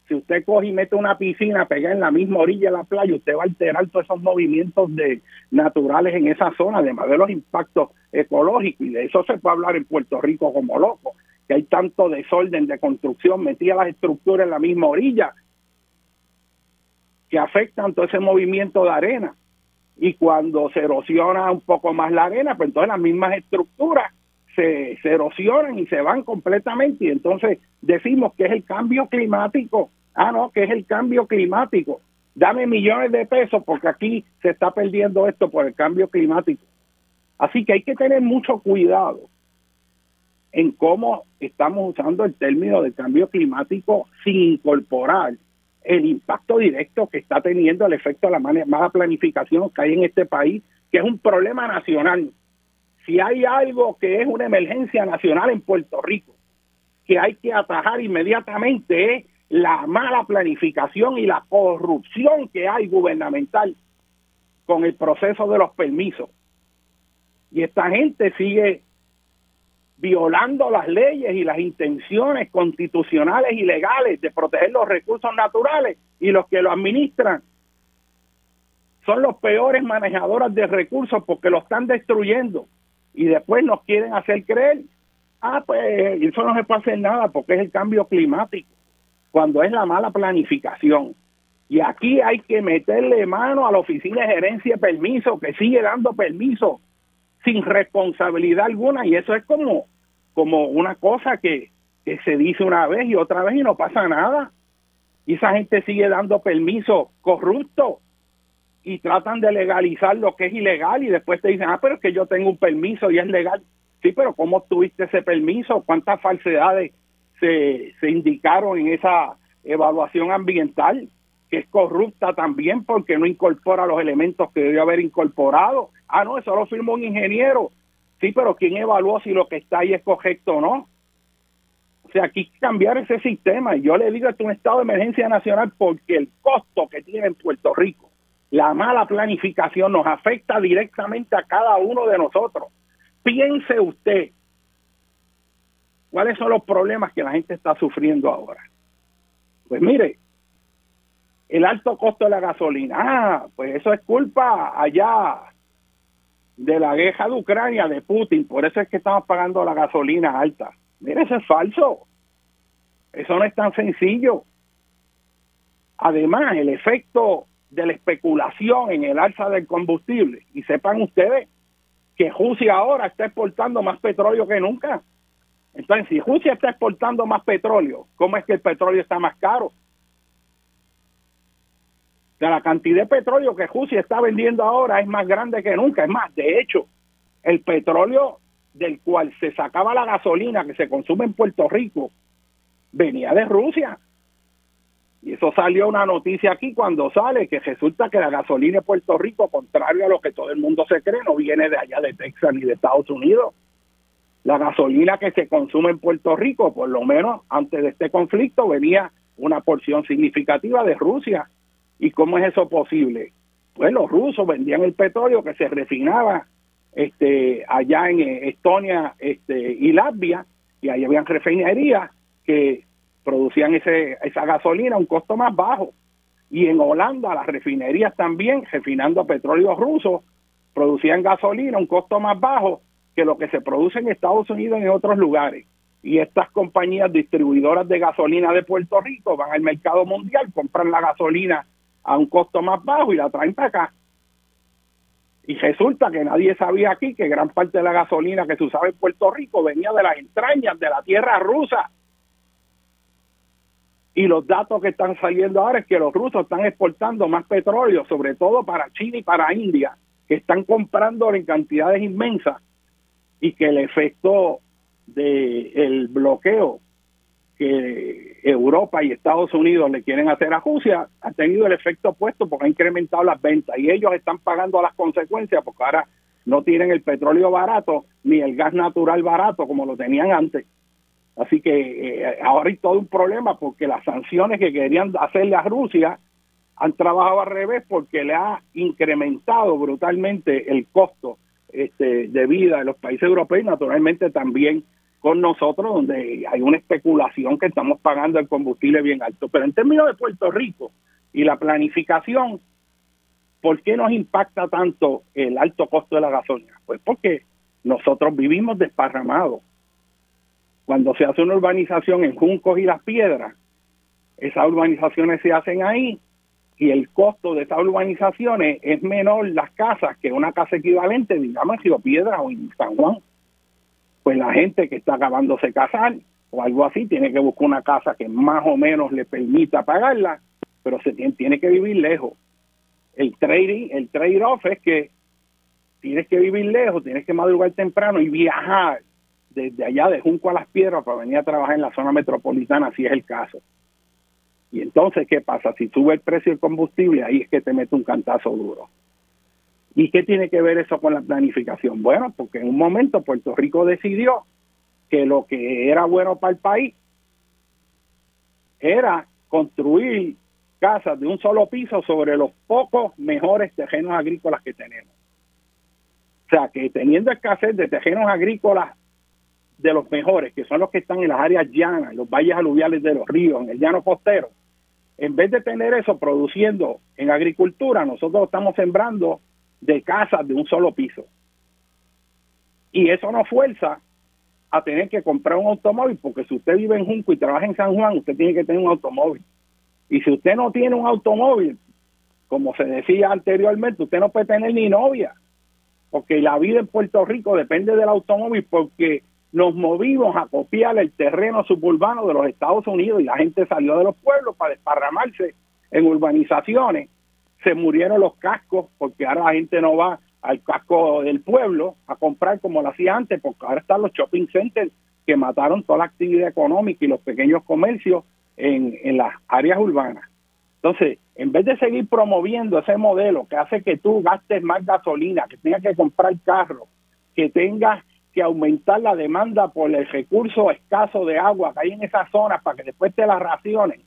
si usted coge y mete una piscina pegada en la misma orilla de la playa, usted va a alterar todos esos movimientos de naturales en esa zona, además de los impactos ecológicos, y de eso se puede hablar en Puerto Rico como loco que hay tanto desorden de construcción, metía las estructuras en la misma orilla, que afectan todo ese movimiento de arena. Y cuando se erosiona un poco más la arena, pues entonces las mismas estructuras se, se erosionan y se van completamente. Y entonces decimos que es el cambio climático. Ah, no, que es el cambio climático. Dame millones de pesos porque aquí se está perdiendo esto por el cambio climático. Así que hay que tener mucho cuidado en cómo estamos usando el término de cambio climático sin incorporar el impacto directo que está teniendo el efecto de la mala planificación que hay en este país, que es un problema nacional. Si hay algo que es una emergencia nacional en Puerto Rico, que hay que atajar inmediatamente es la mala planificación y la corrupción que hay gubernamental con el proceso de los permisos. Y esta gente sigue violando las leyes y las intenciones constitucionales y legales de proteger los recursos naturales y los que lo administran son los peores manejadores de recursos porque lo están destruyendo y después nos quieren hacer creer, ah, pues eso no se puede hacer nada porque es el cambio climático, cuando es la mala planificación. Y aquí hay que meterle mano a la oficina de gerencia de permiso que sigue dando permiso sin responsabilidad alguna y eso es como, como una cosa que, que se dice una vez y otra vez y no pasa nada. Y esa gente sigue dando permiso corrupto y tratan de legalizar lo que es ilegal y después te dicen, ah, pero es que yo tengo un permiso y es legal. Sí, pero ¿cómo tuviste ese permiso? ¿Cuántas falsedades se, se indicaron en esa evaluación ambiental? Que es corrupta también porque no incorpora los elementos que debe haber incorporado. Ah, no, eso lo firmó un ingeniero. Sí, pero ¿quién evaluó si lo que está ahí es correcto o no? O sea, aquí cambiar ese sistema. Y yo le digo que es un estado de emergencia nacional porque el costo que tiene en Puerto Rico, la mala planificación nos afecta directamente a cada uno de nosotros. Piense usted, ¿cuáles son los problemas que la gente está sufriendo ahora? Pues mire, el alto costo de la gasolina, ah, pues eso es culpa allá de la guerra de Ucrania, de Putin, por eso es que estamos pagando la gasolina alta. Mire, eso es falso. Eso no es tan sencillo. Además, el efecto de la especulación en el alza del combustible, y sepan ustedes que Rusia ahora está exportando más petróleo que nunca. Entonces, si Rusia está exportando más petróleo, ¿cómo es que el petróleo está más caro? La cantidad de petróleo que Rusia está vendiendo ahora es más grande que nunca. Es más, de hecho, el petróleo del cual se sacaba la gasolina que se consume en Puerto Rico venía de Rusia. Y eso salió una noticia aquí cuando sale que resulta que la gasolina de Puerto Rico, contrario a lo que todo el mundo se cree, no viene de allá de Texas ni de Estados Unidos. La gasolina que se consume en Puerto Rico, por lo menos antes de este conflicto, venía una porción significativa de Rusia. ¿Y cómo es eso posible? Pues los rusos vendían el petróleo que se refinaba este, allá en eh, Estonia este, y Latvia, y ahí habían refinerías que producían ese, esa gasolina a un costo más bajo. Y en Holanda las refinerías también, refinando petróleo ruso, producían gasolina a un costo más bajo que lo que se produce en Estados Unidos y en otros lugares. Y estas compañías distribuidoras de gasolina de Puerto Rico van al mercado mundial, compran la gasolina a un costo más bajo y la traen para acá. Y resulta que nadie sabía aquí que gran parte de la gasolina que se usaba en Puerto Rico venía de las entrañas de la tierra rusa. Y los datos que están saliendo ahora es que los rusos están exportando más petróleo, sobre todo para China y para India, que están comprando en cantidades inmensas y que el efecto del el bloqueo que Europa y Estados Unidos le quieren hacer a Rusia ha tenido el efecto opuesto porque ha incrementado las ventas y ellos están pagando las consecuencias porque ahora no tienen el petróleo barato ni el gas natural barato como lo tenían antes. Así que eh, ahora hay todo un problema porque las sanciones que querían hacerle a Rusia han trabajado al revés porque le ha incrementado brutalmente el costo este, de vida de los países europeos y naturalmente también con nosotros, donde hay una especulación que estamos pagando el combustible bien alto. Pero en términos de Puerto Rico y la planificación, ¿por qué nos impacta tanto el alto costo de la gasolina? Pues porque nosotros vivimos desparramados cuando se hace una urbanización en Juncos y Las Piedras, esas urbanizaciones se hacen ahí y el costo de esas urbanizaciones es menor las casas que una casa equivalente, digamos, en Río Piedras o en San Juan. Pues la gente que está acabándose casar o algo así tiene que buscar una casa que más o menos le permita pagarla, pero se tiene, tiene que vivir lejos. El trading, el trade-off es que tienes que vivir lejos, tienes que madrugar temprano y viajar desde allá de Junco a las Piedras para venir a trabajar en la zona metropolitana, si es el caso. Y entonces, ¿qué pasa? Si sube el precio del combustible, ahí es que te mete un cantazo duro. ¿Y qué tiene que ver eso con la planificación? Bueno, porque en un momento Puerto Rico decidió que lo que era bueno para el país era construir casas de un solo piso sobre los pocos mejores terrenos agrícolas que tenemos. O sea, que teniendo escasez de terrenos agrícolas de los mejores, que son los que están en las áreas llanas, en los valles aluviales de los ríos, en el llano costero, en vez de tener eso produciendo en agricultura, nosotros estamos sembrando de casas de un solo piso. Y eso nos fuerza a tener que comprar un automóvil, porque si usted vive en Junco y trabaja en San Juan, usted tiene que tener un automóvil. Y si usted no tiene un automóvil, como se decía anteriormente, usted no puede tener ni novia, porque la vida en Puerto Rico depende del automóvil, porque nos movimos a copiar el terreno suburbano de los Estados Unidos y la gente salió de los pueblos para desparramarse en urbanizaciones. Se murieron los cascos porque ahora la gente no va al casco del pueblo a comprar como lo hacía antes, porque ahora están los shopping centers que mataron toda la actividad económica y los pequeños comercios en, en las áreas urbanas. Entonces, en vez de seguir promoviendo ese modelo que hace que tú gastes más gasolina, que tengas que comprar carro, que tengas que aumentar la demanda por el recurso escaso de agua que hay en esas zonas para que después te las racionen,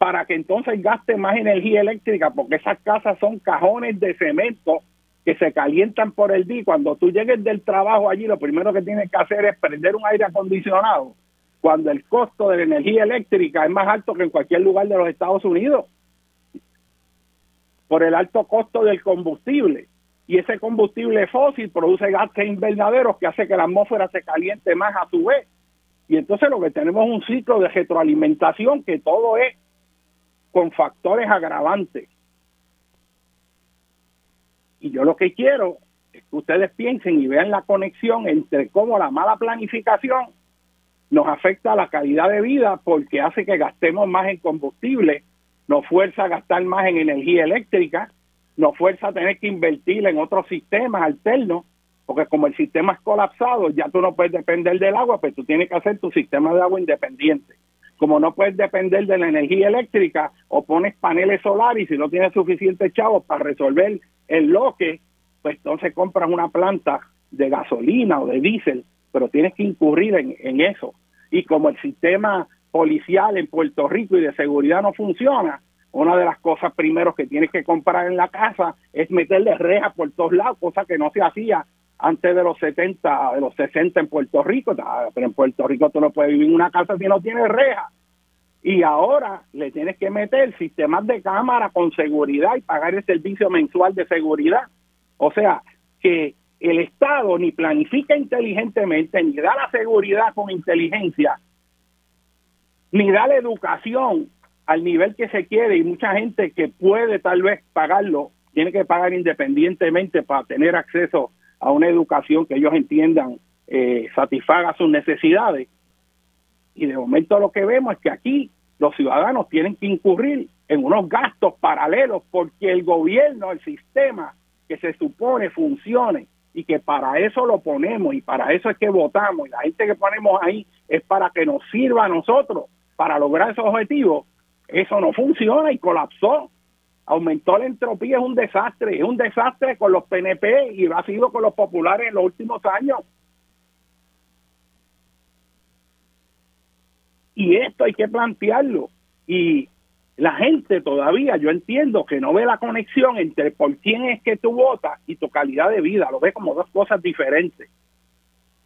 para que entonces gaste más energía eléctrica, porque esas casas son cajones de cemento que se calientan por el día. Cuando tú llegues del trabajo allí, lo primero que tienes que hacer es prender un aire acondicionado, cuando el costo de la energía eléctrica es más alto que en cualquier lugar de los Estados Unidos, por el alto costo del combustible y ese combustible fósil produce gases invernaderos que hace que la atmósfera se caliente más a su vez. Y entonces lo que tenemos es un ciclo de retroalimentación que todo es con factores agravantes. Y yo lo que quiero es que ustedes piensen y vean la conexión entre cómo la mala planificación nos afecta a la calidad de vida porque hace que gastemos más en combustible, nos fuerza a gastar más en energía eléctrica, nos fuerza a tener que invertir en otros sistemas alternos, porque como el sistema es colapsado, ya tú no puedes depender del agua, pues tú tienes que hacer tu sistema de agua independiente. Como no puedes depender de la energía eléctrica, o pones paneles solares y si no tienes suficiente chavos para resolver el loque, pues entonces compras una planta de gasolina o de diésel, pero tienes que incurrir en, en eso. Y como el sistema policial en Puerto Rico y de seguridad no funciona, una de las cosas primeros que tienes que comprar en la casa es meterle rejas por todos lados, cosa que no se hacía antes de los 70, de los 60 en Puerto Rico, pero en Puerto Rico tú no puedes vivir en una casa si no tiene reja. Y ahora le tienes que meter sistemas de cámara con seguridad y pagar el servicio mensual de seguridad. O sea, que el Estado ni planifica inteligentemente, ni da la seguridad con inteligencia, ni da la educación al nivel que se quiere y mucha gente que puede tal vez pagarlo, tiene que pagar independientemente para tener acceso a una educación que ellos entiendan eh, satisfaga sus necesidades. Y de momento lo que vemos es que aquí los ciudadanos tienen que incurrir en unos gastos paralelos porque el gobierno, el sistema que se supone funcione y que para eso lo ponemos y para eso es que votamos y la gente que ponemos ahí es para que nos sirva a nosotros para lograr esos objetivos, eso no funciona y colapsó aumentó la entropía, es un desastre, es un desastre con los PNP y ha sido con los populares en los últimos años. Y esto hay que plantearlo. Y la gente todavía, yo entiendo que no ve la conexión entre por quién es que tú votas y tu calidad de vida, lo ve como dos cosas diferentes.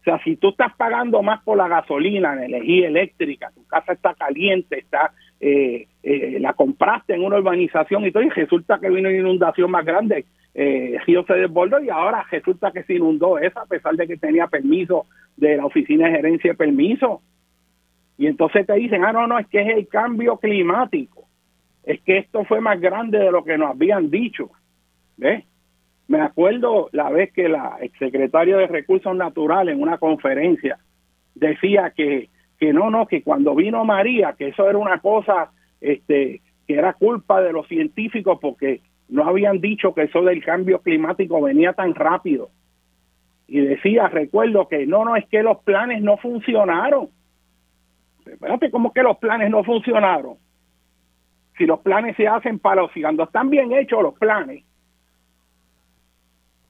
O sea, si tú estás pagando más por la gasolina, la energía eléctrica, tu casa está caliente, está eh, eh, la compraste en una urbanización y todo, y resulta que vino una inundación más grande, eh, Río se desbordó y ahora resulta que se inundó esa, a pesar de que tenía permiso de la Oficina de Gerencia de Permiso. Y entonces te dicen, ah, no, no, es que es el cambio climático, es que esto fue más grande de lo que nos habían dicho. ¿Ves? Me acuerdo la vez que la exsecretaria de Recursos Naturales en una conferencia decía que, que no, no, que cuando vino María, que eso era una cosa este, que era culpa de los científicos porque no habían dicho que eso del cambio climático venía tan rápido. Y decía, recuerdo que no, no, es que los planes no funcionaron. Espérate, ¿cómo que los planes no funcionaron? Si los planes se hacen para los, cuando están bien hechos los planes,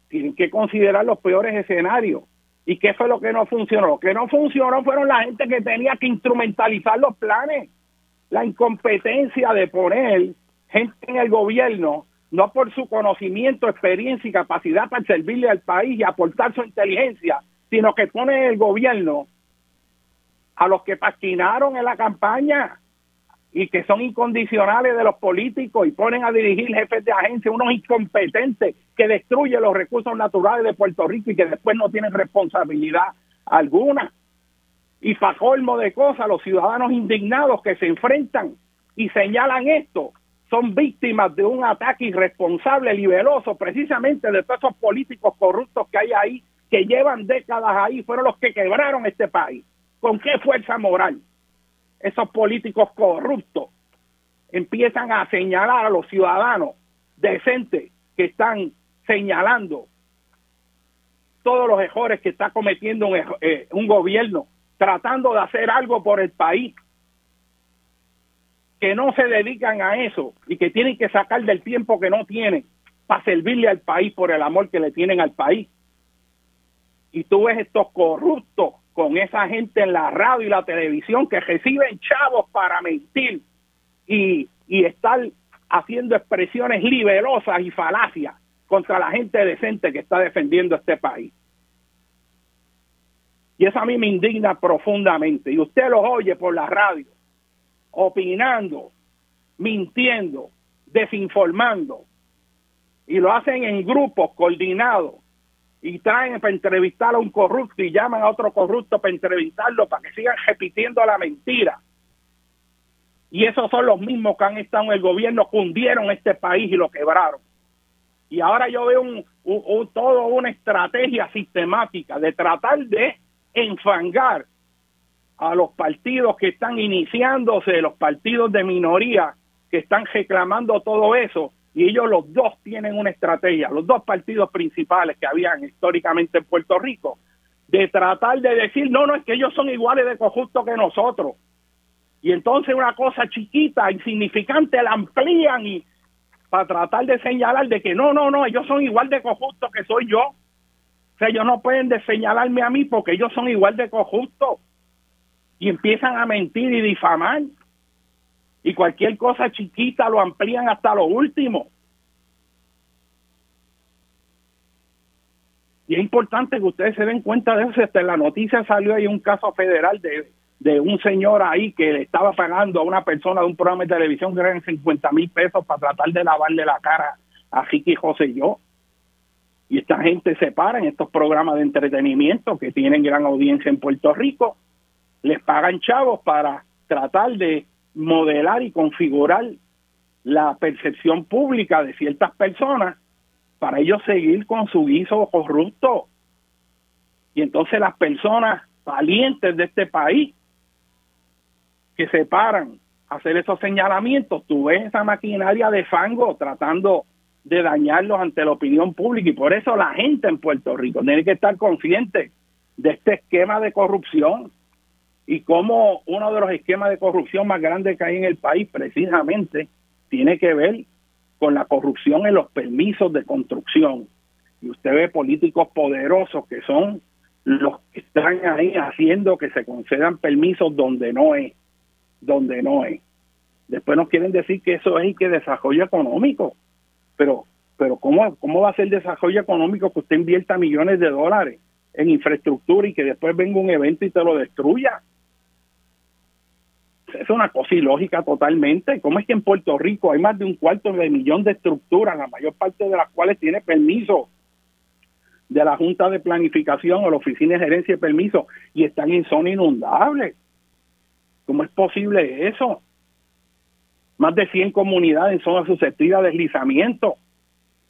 tienen que considerar los peores escenarios. ¿Y qué fue lo que no funcionó? Lo que no funcionó fueron la gente que tenía que instrumentalizar los planes. La incompetencia de poner gente en el gobierno, no por su conocimiento, experiencia y capacidad para servirle al país y aportar su inteligencia, sino que pone el gobierno a los que paquinaron en la campaña, y que son incondicionales de los políticos y ponen a dirigir jefes de agencia, unos incompetentes que destruyen los recursos naturales de Puerto Rico y que después no tienen responsabilidad alguna. Y para colmo de cosas, los ciudadanos indignados que se enfrentan y señalan esto son víctimas de un ataque irresponsable, liberoso, precisamente de todos esos políticos corruptos que hay ahí, que llevan décadas ahí, fueron los que quebraron este país. ¿Con qué fuerza moral? Esos políticos corruptos empiezan a señalar a los ciudadanos decentes que están señalando todos los errores que está cometiendo un, eh, un gobierno tratando de hacer algo por el país que no se dedican a eso y que tienen que sacar del tiempo que no tienen para servirle al país por el amor que le tienen al país. Y tú ves estos corruptos con esa gente en la radio y la televisión que reciben chavos para mentir y, y estar haciendo expresiones liberosas y falacias contra la gente decente que está defendiendo este país. Y eso a mí me indigna profundamente. Y usted los oye por la radio, opinando, mintiendo, desinformando. Y lo hacen en grupos coordinados y traen para entrevistar a un corrupto y llaman a otro corrupto para entrevistarlo para que sigan repitiendo la mentira. Y esos son los mismos que han estado en el gobierno, hundieron este país y lo quebraron. Y ahora yo veo un, un, todo una estrategia sistemática de tratar de enfangar a los partidos que están iniciándose, los partidos de minoría que están reclamando todo eso, y ellos los dos tienen una estrategia, los dos partidos principales que habían históricamente en Puerto Rico, de tratar de decir, no, no, es que ellos son iguales de conjunto que nosotros. Y entonces una cosa chiquita, insignificante, la amplían y para tratar de señalar de que no, no, no, ellos son igual de conjuntos que soy yo. O sea, ellos no pueden de señalarme a mí porque ellos son igual de conjuntos. Y empiezan a mentir y difamar y cualquier cosa chiquita lo amplían hasta lo último. Y es importante que ustedes se den cuenta de eso. Hasta en la noticia salió ahí un caso federal de, de un señor ahí que le estaba pagando a una persona de un programa de televisión que eran 50 mil pesos para tratar de lavarle la cara a Ricky José y yo. Y esta gente se para en estos programas de entretenimiento que tienen gran audiencia en Puerto Rico, les pagan chavos para tratar de modelar y configurar la percepción pública de ciertas personas para ellos seguir con su guiso corrupto. Y entonces las personas valientes de este país que se paran a hacer esos señalamientos, tú ves esa maquinaria de fango tratando de dañarlos ante la opinión pública y por eso la gente en Puerto Rico tiene que estar consciente de este esquema de corrupción y cómo uno de los esquemas de corrupción más grandes que hay en el país precisamente tiene que ver con la corrupción en los permisos de construcción. Y usted ve políticos poderosos que son los que están ahí haciendo que se concedan permisos donde no es, donde no es. Después nos quieren decir que eso es y que desarrollo económico. Pero, pero ¿cómo, ¿cómo va a ser desarrollo económico que usted invierta millones de dólares en infraestructura y que después venga un evento y te lo destruya? Es una cosa ilógica totalmente. ¿Cómo es que en Puerto Rico hay más de un cuarto de millón de estructuras, la mayor parte de las cuales tiene permiso de la Junta de Planificación o la Oficina de Gerencia de Permiso y están en zona inundable? ¿Cómo es posible eso? Más de 100 comunidades en zona susceptibles a deslizamiento,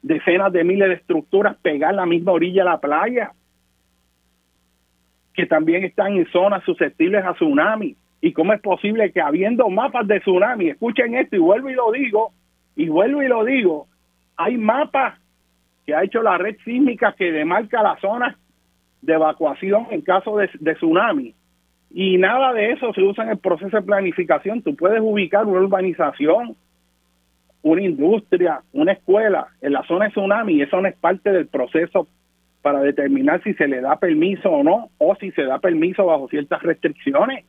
decenas de miles de estructuras pegadas en la misma orilla de la playa, que también están en zonas susceptibles a tsunami ¿Y cómo es posible que habiendo mapas de tsunami, escuchen esto y vuelvo y lo digo, y vuelvo y lo digo, hay mapas que ha hecho la red sísmica que demarca las zonas de evacuación en caso de, tsunami. Y nada de eso se usa en el proceso de planificación. Tú puedes ubicar una urbanización, una industria, una escuela en la zona de tsunami y eso no es parte del proceso para determinar si se le da permiso o no, o si se da permiso bajo ciertas restricciones.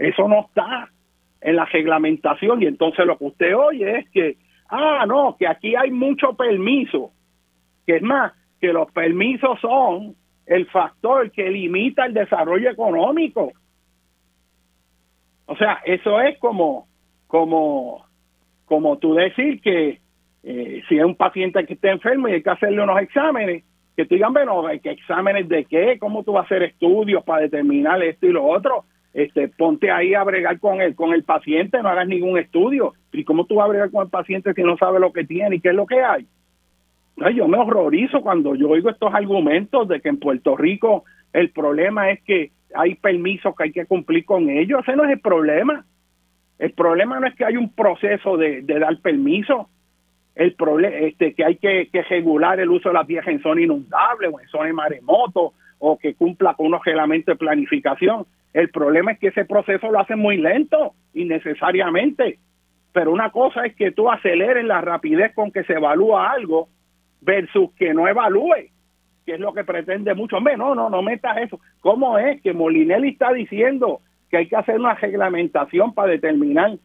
Eso no está en la reglamentación y entonces lo que usted oye es que, ah, no, que aquí hay mucho permiso, que es más, que los permisos son el factor que limita el desarrollo económico. O sea, eso es como, como, como tú decir que eh, si es un paciente que está enfermo y hay que hacerle unos exámenes, que tú digan, bueno, ¿qué exámenes de qué? ¿Cómo tú vas a hacer estudios para determinar esto y lo otro? Este, ponte ahí a bregar con el, con el paciente, no hagas ningún estudio. ¿Y cómo tú vas a bregar con el paciente si no sabe lo que tiene y qué es lo que hay? yo me horrorizo cuando yo oigo estos argumentos de que en Puerto Rico el problema es que hay permisos que hay que cumplir con ellos. Ese no es el problema. El problema no es que hay un proceso de, dar permiso. El problema este que hay que, que regular el uso de la tierra en zona inundable o en zona de maremoto o que cumpla con unos reglamentos de planificación. El problema es que ese proceso lo hace muy lento, innecesariamente. Pero una cosa es que tú aceleres la rapidez con que se evalúa algo versus que no evalúe, que es lo que pretende mucho. Hombre, no, no, no metas eso. ¿Cómo es que Molinelli está diciendo que hay que hacer una reglamentación para determinar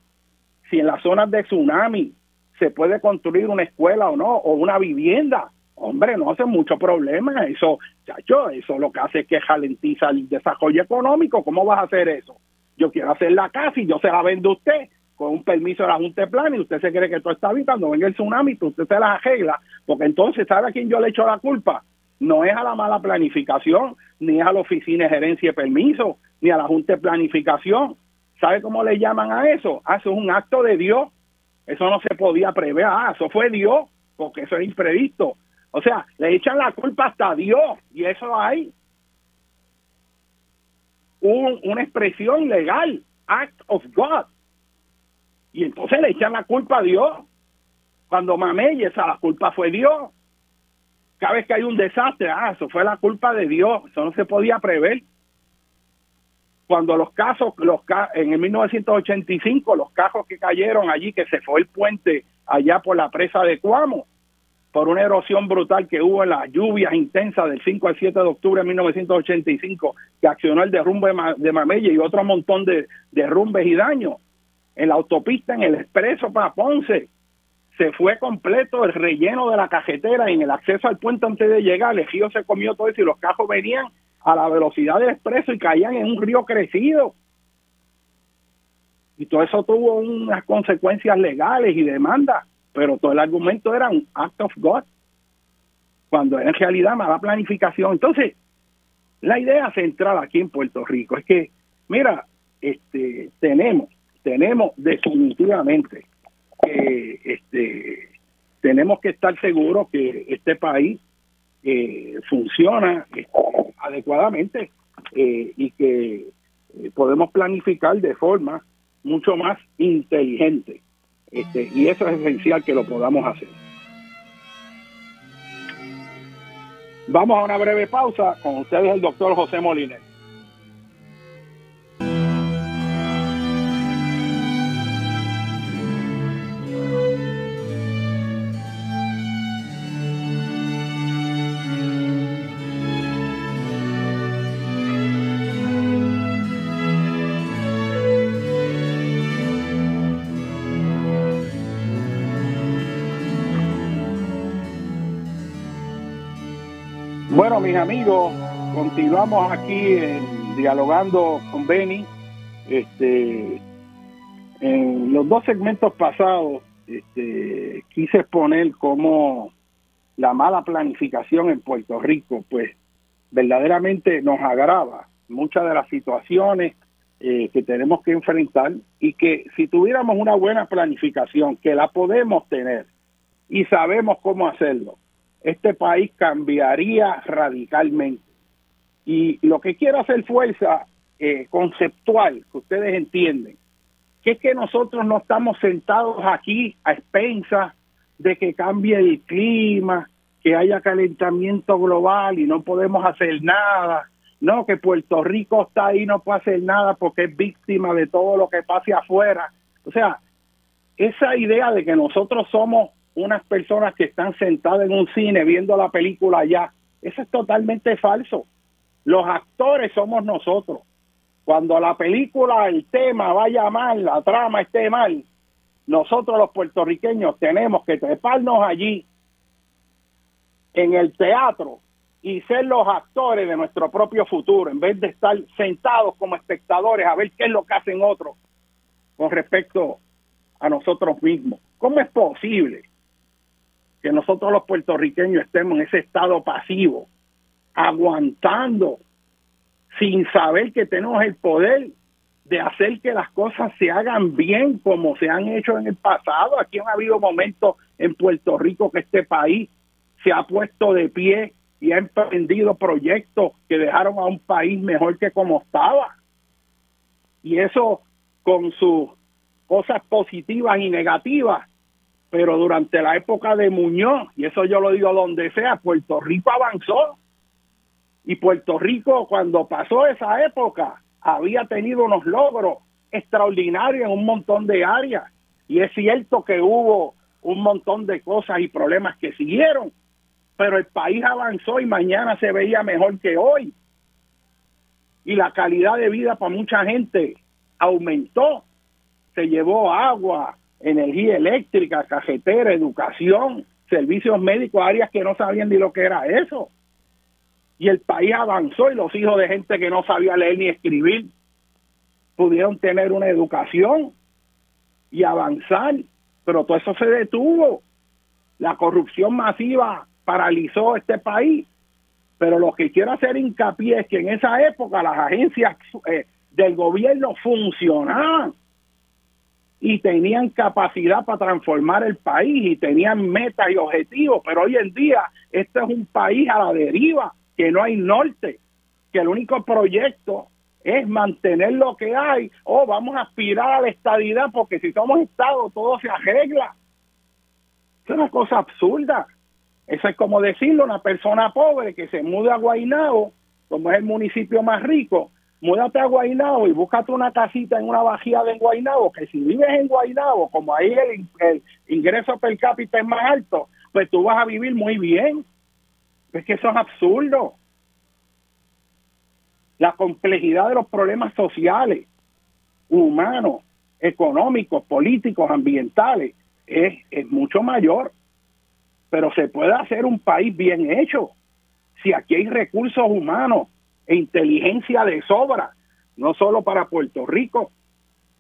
si en las zonas de tsunami se puede construir una escuela o no, o una vivienda? Hombre, no hace mucho problema. Eso, chacho, eso lo que hace es que ralentiza el desarrollo económico. ¿Cómo vas a hacer eso? Yo quiero hacer la casa y yo se la vendo a usted con un permiso de la Junta de Plan y usted se cree que todo está bien. Cuando venga el tsunami, pues usted se las arregla. Porque entonces, ¿sabe a quién yo le echo la culpa? No es a la mala planificación, ni es a la oficina de gerencia de permiso, ni a la Junta de Planificación. ¿Sabe cómo le llaman a eso? Ah, eso es un acto de Dios. Eso no se podía prever. Ah, eso fue Dios, porque eso es imprevisto. O sea, le echan la culpa hasta a Dios y eso hay una expresión legal, act of God. Y entonces le echan la culpa a Dios. Cuando Mameyes, la culpa fue Dios. Cada vez que hay un desastre, ah, eso fue la culpa de Dios, eso no se podía prever. Cuando los casos, los en el 1985, los cajos que cayeron allí, que se fue el puente allá por la presa de Cuamo, por una erosión brutal que hubo en las lluvias intensas del 5 al 7 de octubre de 1985, que accionó el derrumbe de Mamelle y otro montón de derrumbes y daños. En la autopista, en el expreso para Ponce, se fue completo el relleno de la cajetera y en el acceso al puente antes de llegar, el río se comió todo eso y los cajos venían a la velocidad del expreso y caían en un río crecido. Y todo eso tuvo unas consecuencias legales y demandas pero todo el argumento era un act of God, cuando en realidad mala planificación. Entonces, la idea central aquí en Puerto Rico es que, mira, este, tenemos, tenemos definitivamente este, tenemos que estar seguros que este país eh, funciona este, adecuadamente eh, y que eh, podemos planificar de forma mucho más inteligente. Este, y eso es esencial que lo podamos hacer. Vamos a una breve pausa. Con ustedes el doctor José Moliner. Amigos, continuamos aquí dialogando con Benny. Este, en los dos segmentos pasados este, quise exponer cómo la mala planificación en Puerto Rico, pues verdaderamente nos agrava muchas de las situaciones eh, que tenemos que enfrentar y que si tuviéramos una buena planificación, que la podemos tener y sabemos cómo hacerlo, este país cambiaría radicalmente. Y lo que quiero hacer fuerza eh, conceptual, que ustedes entienden, que es que nosotros no estamos sentados aquí a expensas de que cambie el clima, que haya calentamiento global y no podemos hacer nada. No, que Puerto Rico está ahí, no puede hacer nada porque es víctima de todo lo que pase afuera. O sea, esa idea de que nosotros somos unas personas que están sentadas en un cine viendo la película allá. Eso es totalmente falso. Los actores somos nosotros. Cuando la película, el tema vaya mal, la trama esté mal, nosotros los puertorriqueños tenemos que treparnos allí en el teatro y ser los actores de nuestro propio futuro, en vez de estar sentados como espectadores a ver qué es lo que hacen otros con respecto a nosotros mismos. ¿Cómo es posible que nosotros los puertorriqueños estemos en ese estado pasivo, aguantando, sin saber que tenemos el poder de hacer que las cosas se hagan bien como se han hecho en el pasado. Aquí han habido momentos en Puerto Rico que este país se ha puesto de pie y ha emprendido proyectos que dejaron a un país mejor que como estaba. Y eso con sus cosas positivas y negativas, pero durante la época de Muñoz, y eso yo lo digo donde sea, Puerto Rico avanzó. Y Puerto Rico, cuando pasó esa época, había tenido unos logros extraordinarios en un montón de áreas. Y es cierto que hubo un montón de cosas y problemas que siguieron, pero el país avanzó y mañana se veía mejor que hoy. Y la calidad de vida para mucha gente aumentó. Se llevó agua, energía eléctrica, cajetera, educación, servicios médicos, áreas que no sabían ni lo que era eso. Y el país avanzó y los hijos de gente que no sabía leer ni escribir pudieron tener una educación y avanzar, pero todo eso se detuvo. La corrupción masiva paralizó este país, pero lo que quiero hacer hincapié es que en esa época las agencias eh, del gobierno funcionaban y tenían capacidad para transformar el país y tenían metas y objetivos, pero hoy en día este es un país a la deriva, que no hay norte, que el único proyecto es mantener lo que hay o oh, vamos a aspirar a la estadidad porque si somos Estado todo se arregla. Es una cosa absurda. Eso es como decirle a una persona pobre que se mude a Guaynabo, como es el municipio más rico, múdate a Guaynabo y búscate una casita en una bajía de Guaynabo, que si vives en Guaynabo, como ahí el, ingreso per cápita es más alto, pues tú vas a vivir muy bien. Es que eso es absurdo la complejidad de los problemas sociales, humanos, económicos, políticos, ambientales, es, es mucho mayor. Pero se puede hacer un país bien hecho si aquí hay recursos humanos e inteligencia de sobra, no solo para Puerto Rico,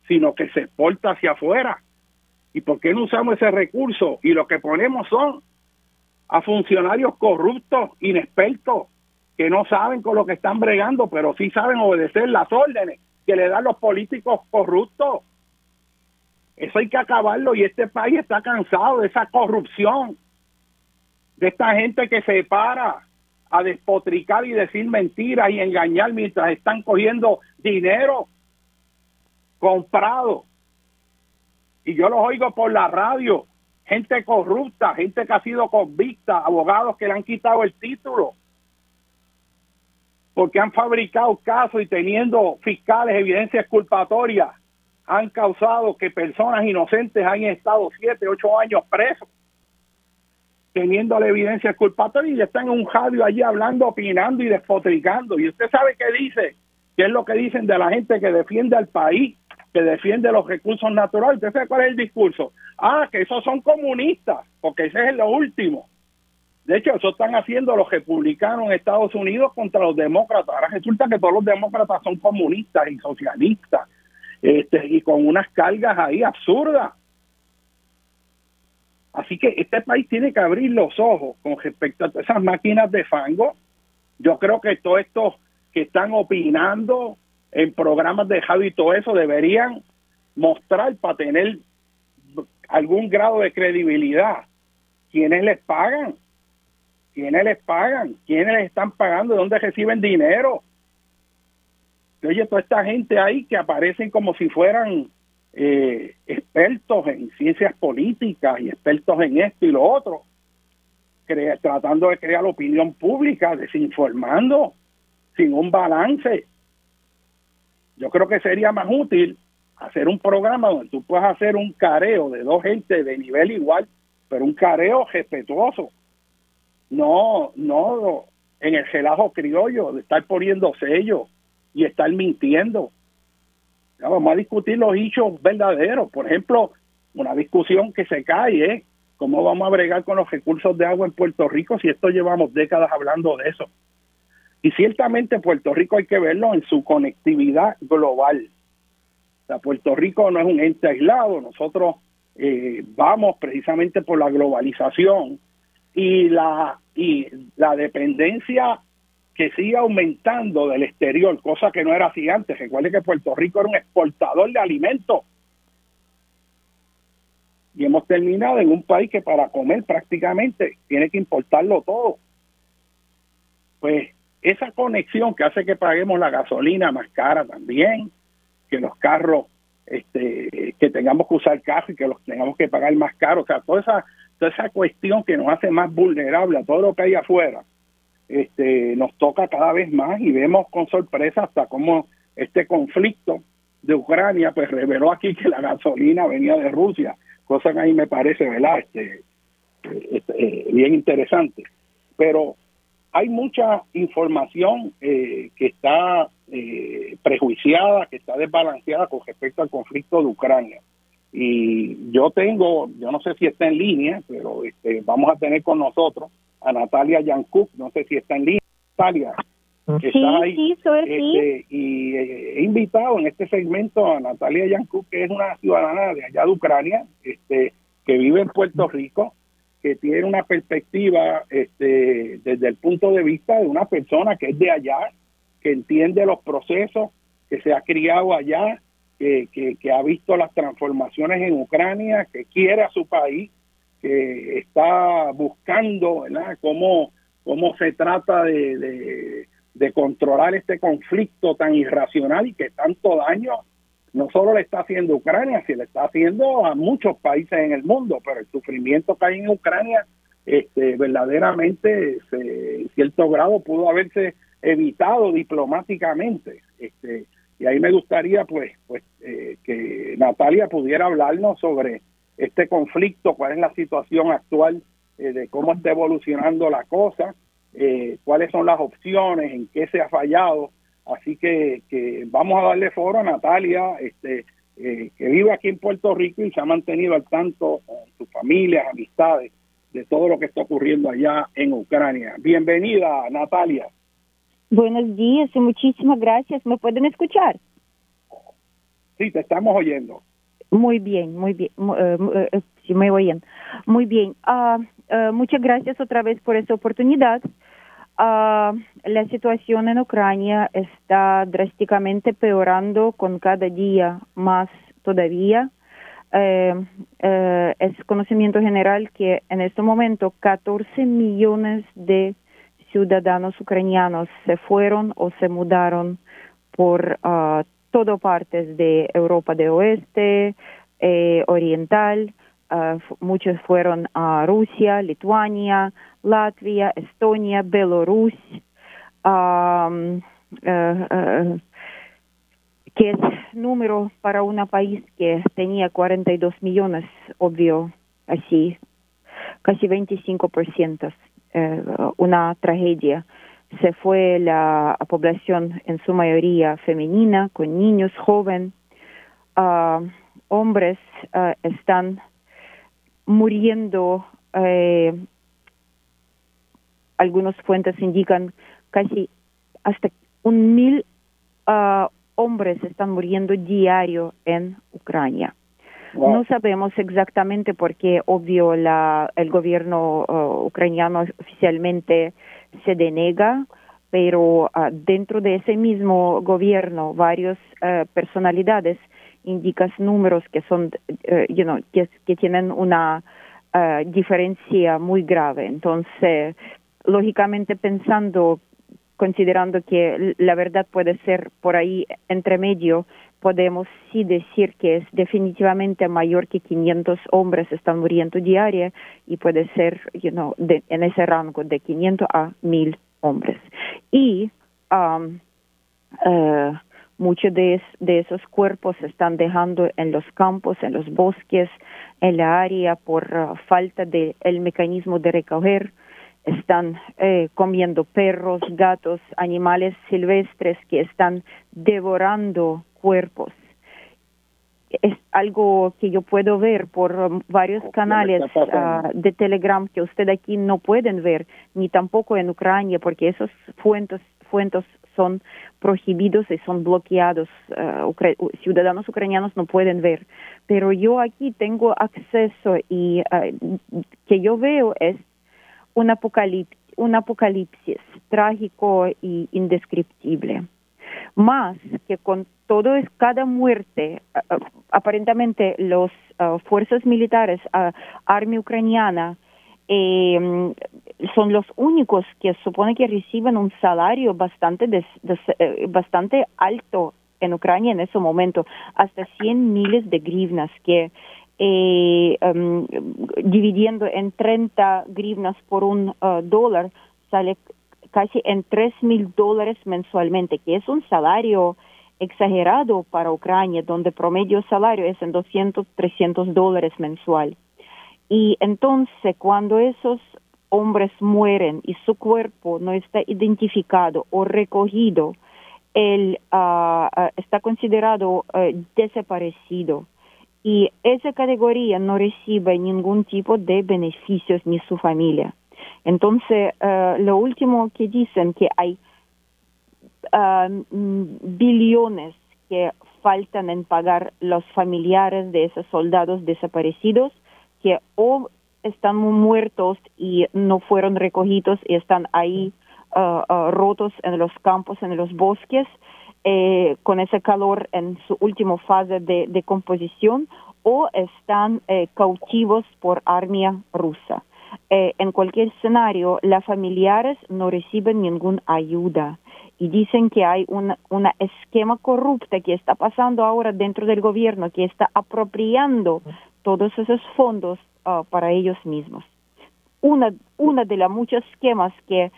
sino que se exporta hacia afuera. ¿Y por qué no usamos ese recurso? Y lo que ponemos son a funcionarios corruptos, inexpertos, que no saben con lo que están bregando, pero sí saben obedecer las órdenes que le dan los políticos corruptos. Eso hay que acabarlo y este país está cansado de esa corrupción, de esta gente que se para a despotricar y decir mentiras y engañar mientras están cogiendo dinero comprado. Y yo los oigo por la radio, gente corrupta, gente que ha sido convicta, abogados que le han quitado el título porque han fabricado casos y teniendo fiscales evidencias culpatorias, han causado que personas inocentes hayan estado siete, ocho años presos, teniendo la evidencia culpatoria y están en un radio allí hablando, opinando y despotricando. Y usted sabe qué dice, qué es lo que dicen de la gente que defiende al país, que defiende los recursos naturales. ¿Usted sabe cuál es el discurso? Ah, que esos son comunistas, porque ese es lo último. De hecho, eso están haciendo los republicanos en Estados Unidos contra los demócratas. Ahora resulta que todos los demócratas son comunistas y socialistas este, y con unas cargas ahí absurdas. Así que este país tiene que abrir los ojos con respecto a esas máquinas de fango. Yo creo que todos estos que están opinando en programas de radio y todo eso deberían mostrar para tener algún grado de credibilidad quienes les pagan ¿Quiénes les pagan? ¿Quiénes les están pagando? ¿De dónde reciben dinero? Oye, toda esta gente ahí que aparecen como si fueran eh, expertos en ciencias políticas y expertos en esto y lo otro, tratando de crear opinión pública, desinformando, sin un balance. Yo creo que sería más útil hacer un programa donde tú puedas hacer un careo de dos gente de nivel igual, pero un careo respetuoso no, no en el relajo criollo de estar poniendo sellos y estar mintiendo. Vamos a discutir los hechos verdaderos. Por ejemplo, una discusión que se cae es cómo vamos a bregar con los recursos de agua en Puerto Rico si esto llevamos décadas hablando de eso. Y ciertamente Puerto Rico hay que verlo en su conectividad global. O Puerto Rico no es un ente aislado, nosotros eh, vamos precisamente por la globalización y la y la dependencia que sigue aumentando del exterior, cosa que no era así antes. Recuerde que Puerto Rico era un exportador de alimentos. Y hemos terminado en un país que para comer prácticamente tiene que importarlo todo. Pues esa conexión que hace que paguemos la gasolina más cara también, que los carros, este, que tengamos que usar carros y que los tengamos que pagar más caro, o sea, toda esa toda esa cuestión que nos hace más vulnerable a todo lo que hay afuera, este, nos toca cada vez más y vemos con sorpresa hasta cómo este conflicto de Ucrania pues reveló aquí que la gasolina venía de Rusia, cosa que a mí me parece, ¿verdad? Este, este eh, bien interesante. Pero hay mucha información eh, que está eh, prejuiciada, que está desbalanceada con respecto al conflicto de Ucrania. Y yo tengo, yo no sé si está en línea, pero este, vamos a tener con nosotros a Natalia Yankuk, no sé si está en línea, Natalia, que está ahí. Sí, este, y he invitado en este segmento a Natalia Yankuk, que es una ciudadana de allá de Ucrania, este, que vive en Puerto Rico, que tiene una perspectiva este, desde el punto de vista de una persona que es de allá, que entiende los procesos, que se ha criado allá, que, que, ha visto las transformaciones en Ucrania, que quiere a su país, que está buscando ¿verdad? Cómo, cómo se trata de, de, controlar este conflicto tan irracional y que tanto daño no solo le está haciendo Ucrania, sino le está haciendo a muchos países en el mundo, pero el sufrimiento que hay en Ucrania, este, verdaderamente, en cierto grado, pudo haberse evitado diplomáticamente. Este, y ahí me gustaría, pues, pues eh, que Natalia pudiera hablarnos sobre este conflicto, cuál es la situación actual eh, de cómo está evolucionando la cosa, eh, cuáles son las opciones, en qué se ha fallado Así que, que vamos a darle foro a Natalia, este, eh, que vive aquí en Puerto Rico y se ha mantenido al tanto con sus familias, amistades, de todo lo que está ocurriendo allá en Ucrania. Bienvenida, Natalia. Buenos días y muchísimas gracias. ¿Me pueden escuchar? Sí, te estamos oyendo. Muy bien, muy bien. Eh, eh, sí, me oyen. Muy bien. Uh, muchas gracias otra vez por esta oportunidad. Uh, la situación en Ucrania está drásticamente peorando con cada día más todavía. Eh, eh, es conocimiento general que en este momento 14 millones de ciudadanos ucranianos se fueron o se mudaron por uh, todo partes de Europa de Oeste, eh, Oriental, uh, muchos fueron a Rusia, Lituania, Latvia, Estonia, Belarus, um, que es número para un país que tenía 42 millones, obvio, así, casi 25%, eh, una tragedia. Se fue la población en su mayoría femenina, con niños, jóvenes, ah, hombres ah, están muriendo eh, algunas fuentes indican casi hasta un mil uh, hombres están muriendo diario en Ucrania. No sabemos exactamente por qué, obvio, la, el gobierno uh, ucraniano oficialmente se denega, pero uh, dentro de ese mismo gobierno, varias personalidades indican números que son, you know, que, que tienen una diferencia muy grave. Entonces, lógicamente pensando, considerando que la verdad puede ser por ahí entre medio, podemos sí decir que es definitivamente mayor que 500 hombres están muriendo diaria y puede ser, you know, en ese rango de 500 a 1000 hombres. Y um, uh, muchos de, de, esos cuerpos se están dejando en los campos, en los bosques, en la área por uh, falta del el mecanismo de recoger están eh, comiendo perros, gatos, animales silvestres que están devorando cuerpos. Es algo que yo puedo ver por varios canales uh, de Telegram que usted aquí no pueden ver, ni tampoco en Ucrania, porque esos fuentes, fuentes son prohibidos y son bloqueados. Uh, ciudadanos ucranianos no pueden ver. Pero yo aquí tengo acceso y uh, que yo veo es un apocalipsis, un apocalipsis trágico y indescriptible. Más que con todo es cada muerte, aparentemente las fuerzas militares, armia ucraniana, eh, son los únicos que supone que reciben un salario bastante, eh, bastante alto en Ucrania en ese momento, hasta 100 miles de grivnas, que eh, um, dividiendo en 30 grivnas por un uh, dólar, sale casi en 3 mil dólares mensualmente, que es un salario exagerado para Ucrania, donde promedio salario es en 200, 300 dólares mensual. Y entonces, cuando esos hombres mueren y su cuerpo no está identificado o recogido, él uh, está considerado desaparecido y esa categoría no recibe ningún tipo de beneficios ni su familia. Entonces, uh, lo último que dicen que hay uh, billones que faltan en pagar los familiares de esos soldados desaparecidos que o están muertos y no fueron recogidos y están ahí uh, rotos en los campos, en los bosques, eh, con ese calor en su última fase de, de composición o están eh, cautivos por armia rusa. Eh, en cualquier escenario, las familiares no reciben ninguna ayuda y dicen que hay una, una esquema corrupta que está pasando ahora dentro del gobierno, que está apropiando todos esos fondos ah, para ellos mismos. Una, de las muchos esquemas que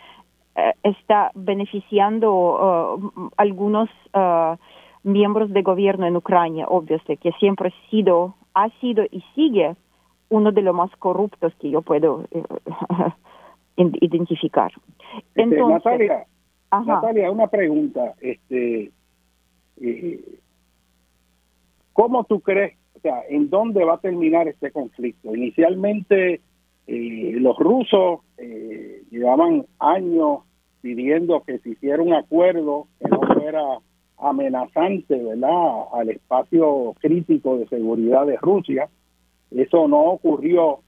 eh, está beneficiando ah, algunos uh, miembros de gobierno en Ucrania, obviamente, que siempre ha sido, ha sido y sigue uno de los más corruptos que yo puedo eh, identificar. Este, Entonces, Natalia, una pregunta. Este, eh, ¿Cómo tú crees, o sea, en dónde va a terminar este conflicto? Inicialmente, eh, los rusos eh, llevaban años pidiendo que se hiciera un acuerdo que no fuera amenazante, ¿verdad?, al espacio crítico de seguridad de Rusia. Eso no ocurrió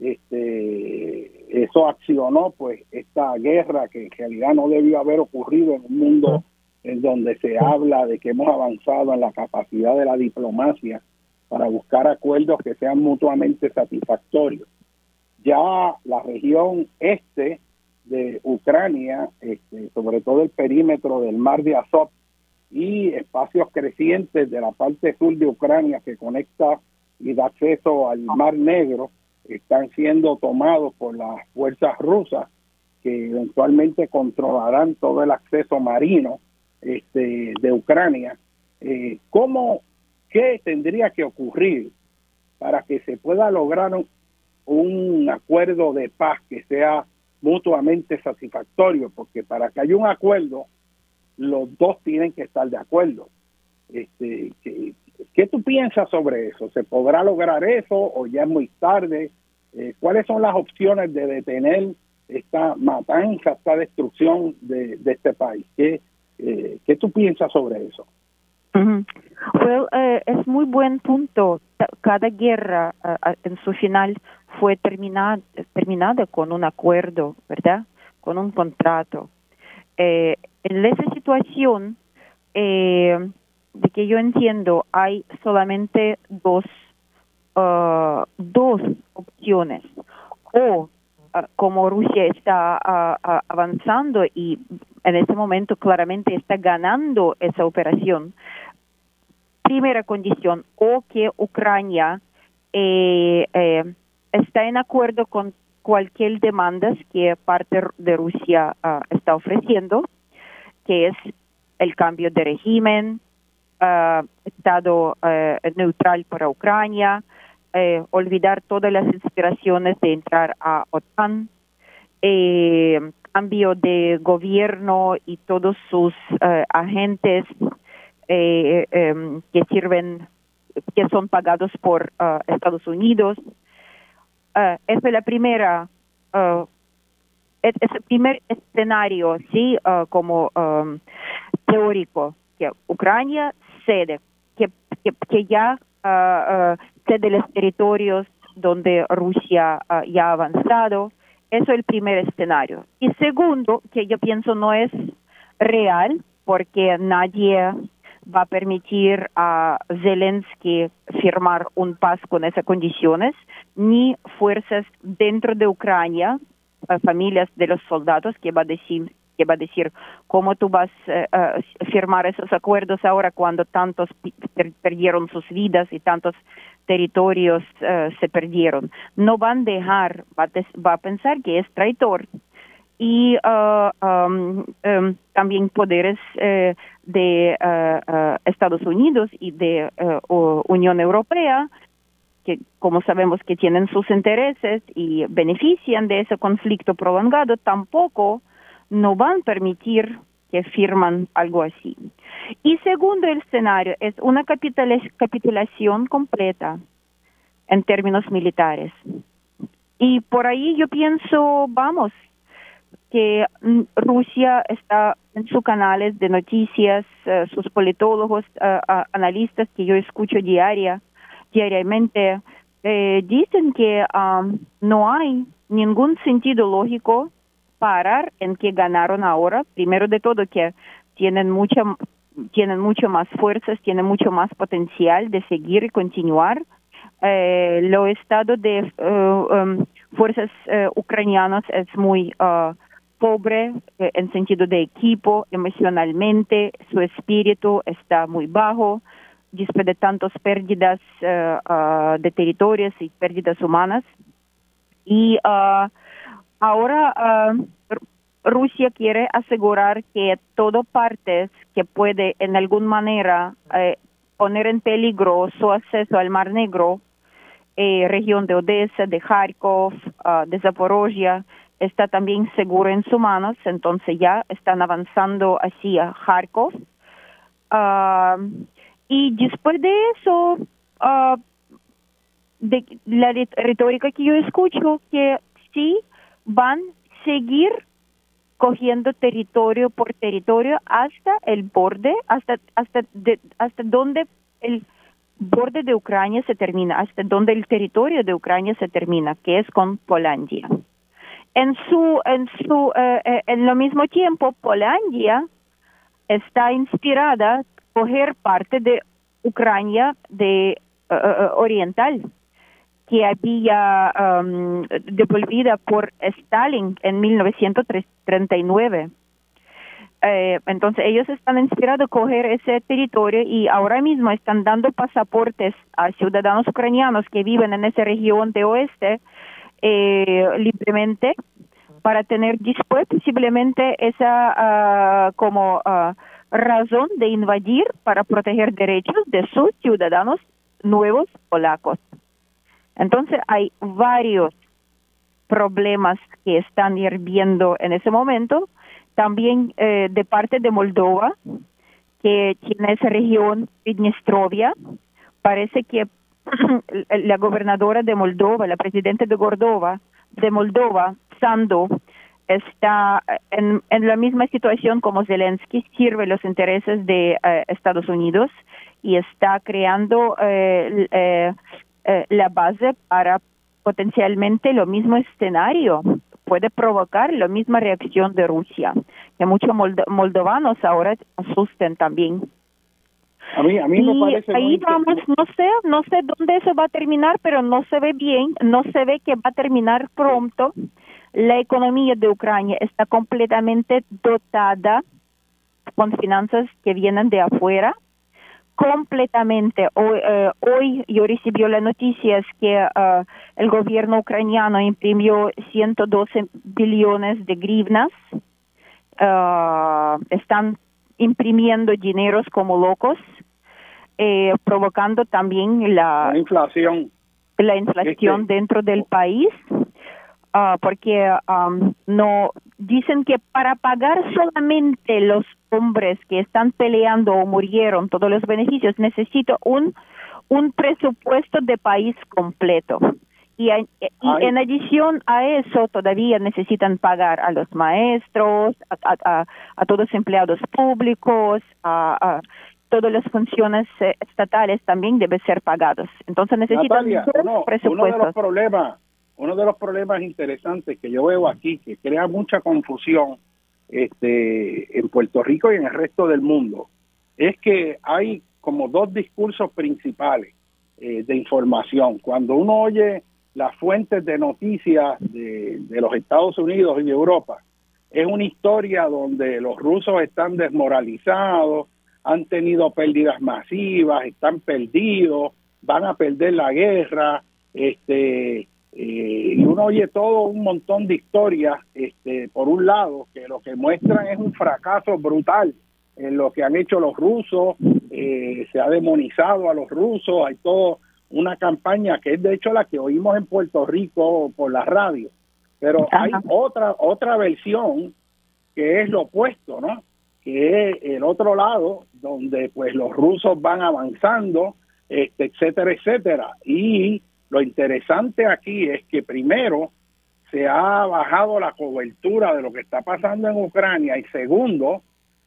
este, eso accionó pues esta guerra que en realidad no debió haber ocurrido en un mundo en donde se habla de que hemos avanzado en la capacidad de la diplomacia para buscar acuerdos que sean mutuamente satisfactorios. Ya la región este de Ucrania, este, sobre todo el perímetro del mar de Azov y espacios crecientes de la parte sur de Ucrania que conecta y da acceso al Mar Negro, están siendo tomados por las fuerzas rusas que eventualmente controlarán todo el acceso marino este, de Ucrania. Eh, ¿Cómo, qué tendría que ocurrir para que se pueda lograr un, acuerdo de paz que sea mutuamente satisfactorio? Porque para que haya un acuerdo, los dos tienen que estar de acuerdo. Este, que, ¿Qué tú piensas sobre eso? ¿Se podrá lograr eso o ya es muy tarde? Eh, ¿Cuáles son las opciones de detener esta matanza, esta destrucción de, este país? ¿Qué, eh, ¿Qué tú piensas sobre eso? Eh, es muy buen punto. Cada guerra en su final fue terminada, terminada con un acuerdo, ¿verdad? Con un contrato. en esa situación, de que yo entiendo, hay solamente dos, uh, dos opciones. O uh, como Rusia está uh, avanzando y en este momento claramente está ganando esa operación, primera condición, o que Ucrania eh, eh, está en acuerdo con cualquier demanda que parte de Rusia está ofreciendo, que es el cambio de régimen, Estado uh, neutral para Ucrania, eh, olvidar todas las inspiraciones de entrar a OTAN, eh, cambio de gobierno y todos sus uh, agentes eh, em, que sirven, que son pagados por Estados Unidos. esa es la primera es, el primer escenario, sí, como um, teórico, que Ucrania cede, que, que, ya uh, cede los territorios donde Rusia uh, ya ha avanzado. Eso es el primer escenario. Y segundo, que yo pienso no es real, porque nadie va a permitir a Zelensky firmar un paz con esas condiciones, ni fuerzas dentro de Ucrania, familias de los soldados, que va a decir que va a decir cómo tú vas eh, a firmar esos acuerdos ahora cuando tantos perdieron sus vidas y tantos territorios eh, se perdieron. No van a dejar, va a, pensar que es traitor y uh, también poderes eh, de Estados Unidos y de Unión Europea que como sabemos que tienen sus intereses y benefician de ese conflicto prolongado, tampoco no van a permitir que firman algo así. Y segundo escenario es una capitulación completa en términos militares. Y por ahí yo pienso, vamos, que mm, Rusia está en sus canales de noticias, eh, sus politólogos, eh, analistas que yo escucho diaria, diariamente, eh, dicen que um, no hay ningún sentido lógico parar en que ganaron ahora. Primero de todo que tienen mucha tienen mucho más fuerzas, tienen mucho más potencial de seguir y continuar. Eh, lo estado de uh, um, fuerzas uh, ucranianas es muy uh, pobre eh, en sentido de equipo, emocionalmente, su espíritu está muy bajo, después de tantas pérdidas eh, ah, de territorios y pérdidas humanas. Y ah, ahora ah, Rusia quiere asegurar que todo partes que puede en alguna manera eh, poner en peligro su acceso al Mar Negro, eh, región de Odessa, de Kharkov, de Zaporozhia, está también seguro en sus manos, entonces ya están avanzando hacia Kharkov. Y después de eso, uh, de la retórica que yo escucho, que sí van a seguir cogiendo territorio por territorio hasta el borde, hasta hasta hasta donde el borde de Ucrania se termina, hasta donde el territorio de Ucrania se termina, que es con Polandia. En su en su eh, eh, en lo mismo tiempo, Polandia está inspirada coger parte de Ucrania de eh, eh, oriental que había um, devolvida por Stalin en 1939. Eh, entonces ellos están inspirados a coger ese territorio y ahora mismo están dando pasaportes a ciudadanos ucranianos que viven en esa región de oeste libremente para tener después posiblemente esa ah, como ah, razón de invadir para proteger derechos de sus ciudadanos nuevos polacos. Entonces hay varios problemas que están hirviendo en ese momento. También eh, de parte de Moldova, que tiene esa región, Pidnestrovia, parece que la gobernadora de Moldova, la presidenta de Gordova, de Moldova, Sando, está en, la misma situación como Zelensky, sirve los intereses de eh, Estados Unidos y está creando eh, eh, la base para potencialmente lo mismo escenario puede provocar la misma reacción de Rusia, que muchos moldovanos ahora asusten también. A mí, a mí me parece ahí vamos, no sé, no sé dónde eso va a terminar, pero no se ve bien, no se ve que va a terminar pronto. La economía de Ucrania está completamente dotada con finanzas que vienen de afuera, completamente. Hoy, eh, hoy yo recibí la noticia que eh, el gobierno ucraniano imprimió 112 billones de grivnas. Eh, están imprimiendo dineros como locos, provocando también la, inflación, la inflación este dentro del país. Ah, porque no dicen que para pagar solamente los hombres que están peleando o murieron todos los beneficios necesito un un presupuesto de país completo. Y, en adición a eso todavía necesitan pagar a los maestros a, a, todos los empleados públicos a, todas las funciones eh, estatales también deben ser pagados. Entonces necesitan presupuesto uno de los problemas uno de los problemas interesantes que yo veo aquí, que crea mucha confusión este, en Puerto Rico y en el resto del mundo, es que hay como dos discursos principales eh, de información. Cuando uno oye las fuentes de noticias de, de los Estados Unidos y de Europa, es una historia donde los rusos están desmoralizados, han tenido pérdidas masivas, están perdidos, van a perder la guerra, este, eh, y uno oye todo un montón de historias, este, por un lado, que lo que muestran es un fracaso brutal en lo que han hecho los rusos, eh, se ha demonizado a los rusos, hay toda una campaña que es de hecho la que oímos en Puerto Rico por la radio, pero hay otra otra versión que es lo opuesto, ¿no? Que es el otro lado donde pues los rusos van avanzando, este, etcétera, etcétera, y lo interesante aquí es que primero se ha bajado la cobertura de lo que está pasando en Ucrania y segundo,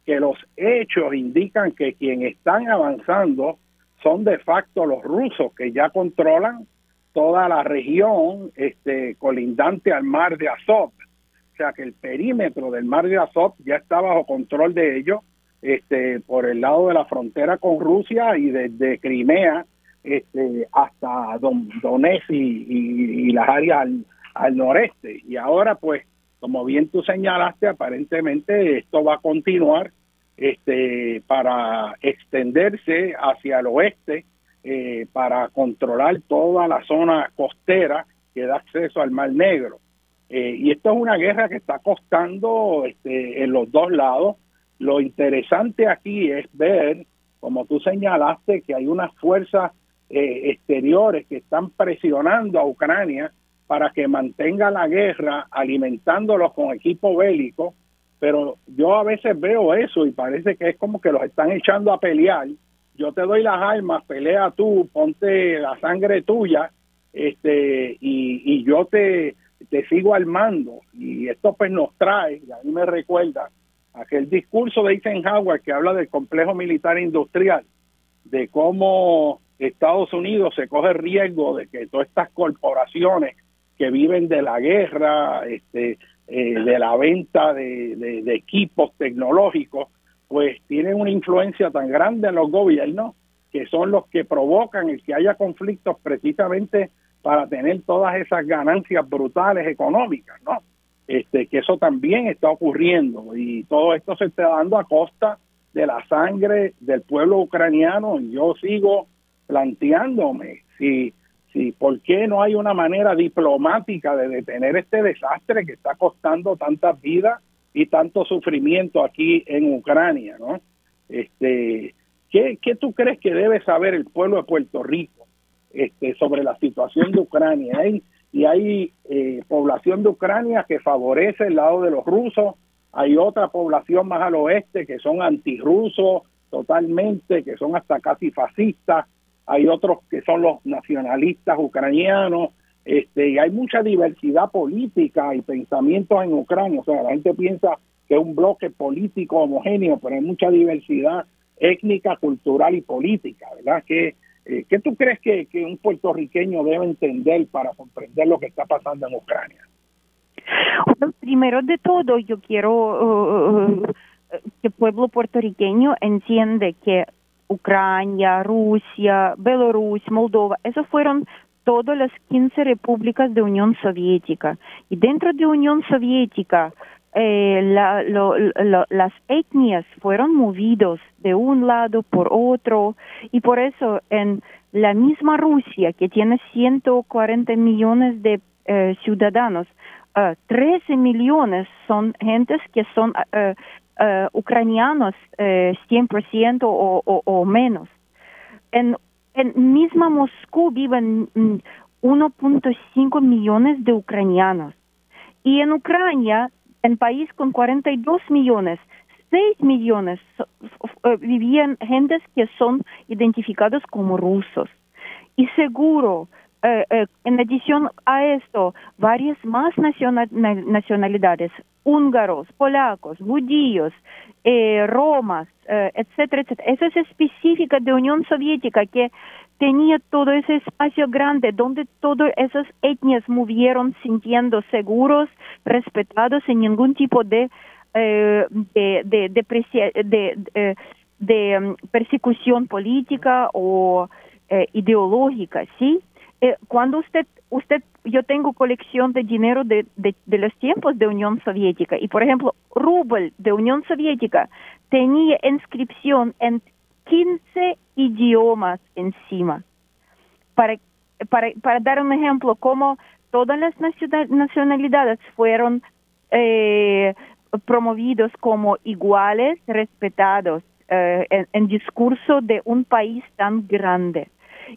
que los hechos indican que quienes están avanzando son de facto los rusos que ya controlan toda la región este, colindante al mar de Azov. O sea que el perímetro del mar de Azov ya está bajo control de ellos este, por el lado de la frontera con Rusia y desde Crimea este, hasta Don, Donetsk y, las áreas al, noreste. Y ahora pues como bien tú señalaste, aparentemente esto va a continuar este, para extenderse hacia el oeste, eh, para controlar toda la zona costera que da acceso al Mar Negro. Eh, y esto es una guerra que está costando este, en los dos lados. Lo interesante aquí es ver, como tú señalaste, que hay unas fuerzas eh, exteriores que están presionando a Ucrania para que mantenga la guerra, alimentándolos con equipo bélico, pero yo a veces veo eso y parece que es como que los están echando a pelear. Yo te doy las armas, pelea tú, ponte la sangre tuya, este, y, y yo te, te sigo al mando. Y esto pues nos trae, y a mí me recuerda aquel discurso de Eisenhower que habla del complejo militar industrial, de cómo Estados Unidos se coge riesgo de que todas estas corporaciones que viven de la guerra, este, eh, de la venta de, equipos tecnológicos, pues tienen una influencia tan grande en los gobiernos que son los que provocan el que haya conflictos precisamente para tener todas esas ganancias brutales económicas, ¿no? Este, que eso también está ocurriendo y todo esto se está dando a costa de la sangre del pueblo ucraniano y yo sigo planteándome si Sí, ¿por qué no hay una manera diplomática de detener este desastre que está costando tantas vidas y tanto sufrimiento aquí en Ucrania, ¿no? Este, ¿qué, ¿Qué tú crees que debe saber el pueblo de Puerto Rico este, sobre la situación de Ucrania? Hay, y hay eh, población de Ucrania que favorece el lado de los rusos, hay otra población más al oeste que son antirrusos totalmente, que son hasta casi fascistas, hay otros que son los nacionalistas ucranianos, este, y hay mucha diversidad política y pensamientos en Ucrania. O sea, la gente piensa que es un bloque político homogéneo, pero hay mucha diversidad étnica, cultural y política, ¿verdad? ¿Qué, eh, ¿qué tú crees que, un puertorriqueño debe entender para comprender lo que está pasando en Ucrania? primero de todo, yo quiero uh, uh, uh, que el pueblo puertorriqueño entiende que Ucrania, Rusia, Belarus, Moldova, esas fueron todas las 15 repúblicas de Unión Soviética. Y dentro de Unión Soviética, eh, las etnias fueron movidos de un lado por otro y por eso en la misma Rusia, que tiene 140 millones de eh, ciudadanos, 13 eh, millones son gentes que son ucranianos uh, 100% o, menos. En, en misma Moscú viven 1.5 millones de ucranianos. Y en Ucrania, en país con 42 millones, 6 millones uh, vivían gentes que son identificados como rusos. Y seguro, eh, eh, en adición a esto, varias más nacionalidades, húngaros, polacos, judíos, eh, romas, etcétera, etcétera. Eso es específica de Unión Soviética que tenía todo ese espacio grande donde todas esas etnias movieron sintiendo seguros, respetados sin ningún tipo de de, de, de, de, um, persecución política o ideológica, ¿sí? Eh, cuando usted, usted, yo tengo colección de dinero de, de, los tiempos de Unión Soviética y, por ejemplo, rubel de Unión Soviética tenía inscripción en 15 idiomas encima. Para, para, para dar un ejemplo, como todas las nacionalidades fueron eh, promovidos como iguales, respetados eh, en discurso de un país tan grande.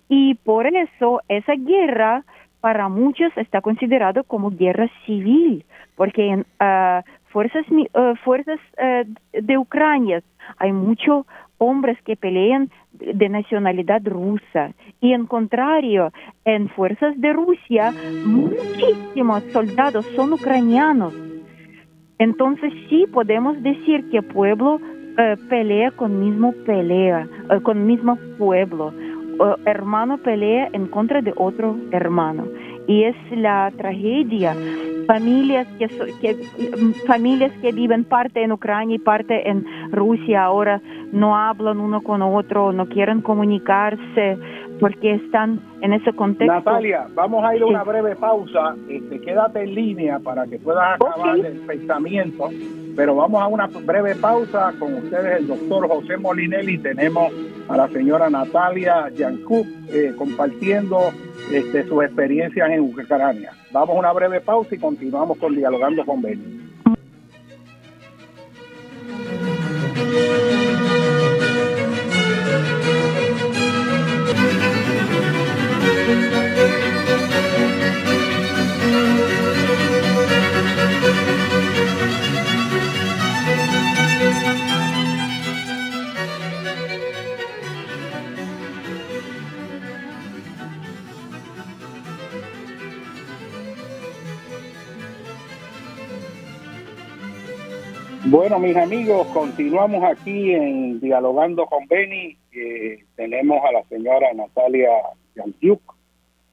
Y por eso esa guerra para muchos está considerado como guerra civil, porque en uh, fuerzas, uh, fuerzas uh, de Ucrania hay muchos hombres que pelean de nacionalidad rusa y en contrario, en fuerzas de Rusia muchísimos soldados son ucranianos. Entonces sí podemos decir que pueblo pelea con mismo pelea, con mismo pueblo hermano pelea en contra de otro hermano. Y es la tragedia. Familias que, que, familias que viven parte en Ucrania y parte en Rusia ahora no hablan uno con otro, no quieren comunicarse porque están en ese contexto. Natalia, vamos a ir a una breve pausa. Este, quédate en línea para que puedas acabar el pensamiento. Pero vamos a una breve pausa con ustedes, el doctor José Molinelli. Tenemos a la señora Natalia Yancuc eh, compartiendo este, sus experiencias en Ucrania. Vamos a una breve pausa y continuamos con Dialogando con Benny. Bueno, mis amigos, continuamos aquí en Dialogando con Beni. tenemos a la señora Natalia Yantiuk,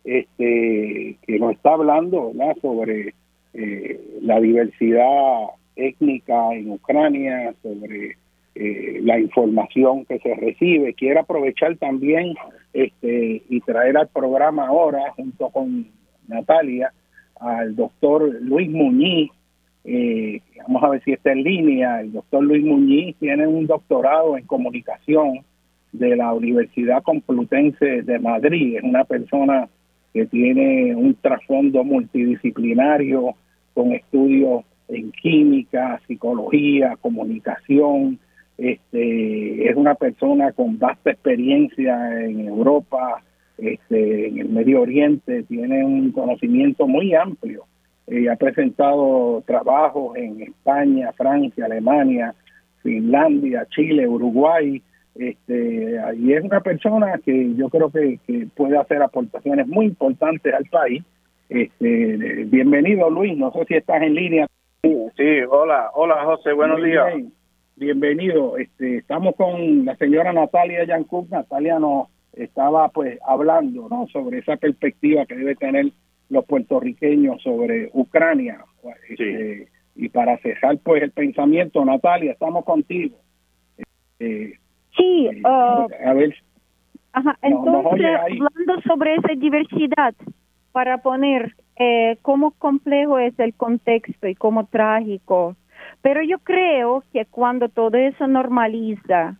este, que nos está hablando sobre eh, la diversidad étnica en Ucrania, sobre eh, la información que se recibe. Quiero aprovechar también este, y traer al programa ahora, junto con Natalia, al doctor Luis Muñiz, eh, vamos a ver si está en línea. El doctor Luis Muñiz tiene un doctorado en comunicación de la Universidad Complutense de Madrid. Es una persona que tiene un trasfondo multidisciplinario con estudios en química, psicología, comunicación. Este, es una persona con vasta experiencia en Europa, este, en el Medio Oriente, tiene un conocimiento muy amplio eh, ha presentado trabajos en España, Francia, Alemania, Finlandia, Chile, Uruguay. Este, y es una persona que yo creo que, puede hacer aportaciones muy importantes al país. Este, bienvenido Luis, no sé si estás en línea. Sí, hola, hola José, buenos días. Bienvenido. Este, estamos con la señora Natalia Yancourt. Natalia nos estaba pues hablando ¿no? sobre esa perspectiva que debe tener los puertorriqueños sobre Ucrania. Este, y para cejar pues el pensamiento, Natalia, estamos contigo. Eh, sí, eh, uh, a ver. Ajá, entonces, hablando sobre esa diversidad, para poner eh, cómo complejo es el contexto y cómo trágico, pero yo creo que cuando todo eso normaliza,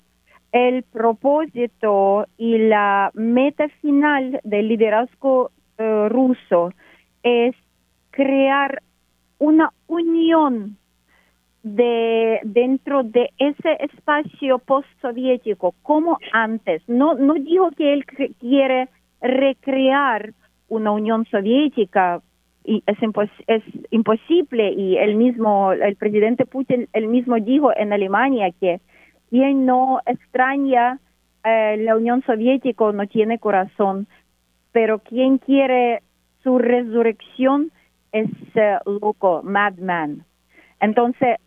el propósito y la meta final del liderazgo eh, ruso es crear una unión de dentro de ese espacio postsoviético como antes. No no dijo que él quiere recrear una Unión Soviética y es, es imposible y el mismo el presidente Putin el mismo dijo en Alemania que quien no extraña eh, la Unión Soviética no tiene corazón pero quien quiere su resurrección es eh, loco, madman. Entonces,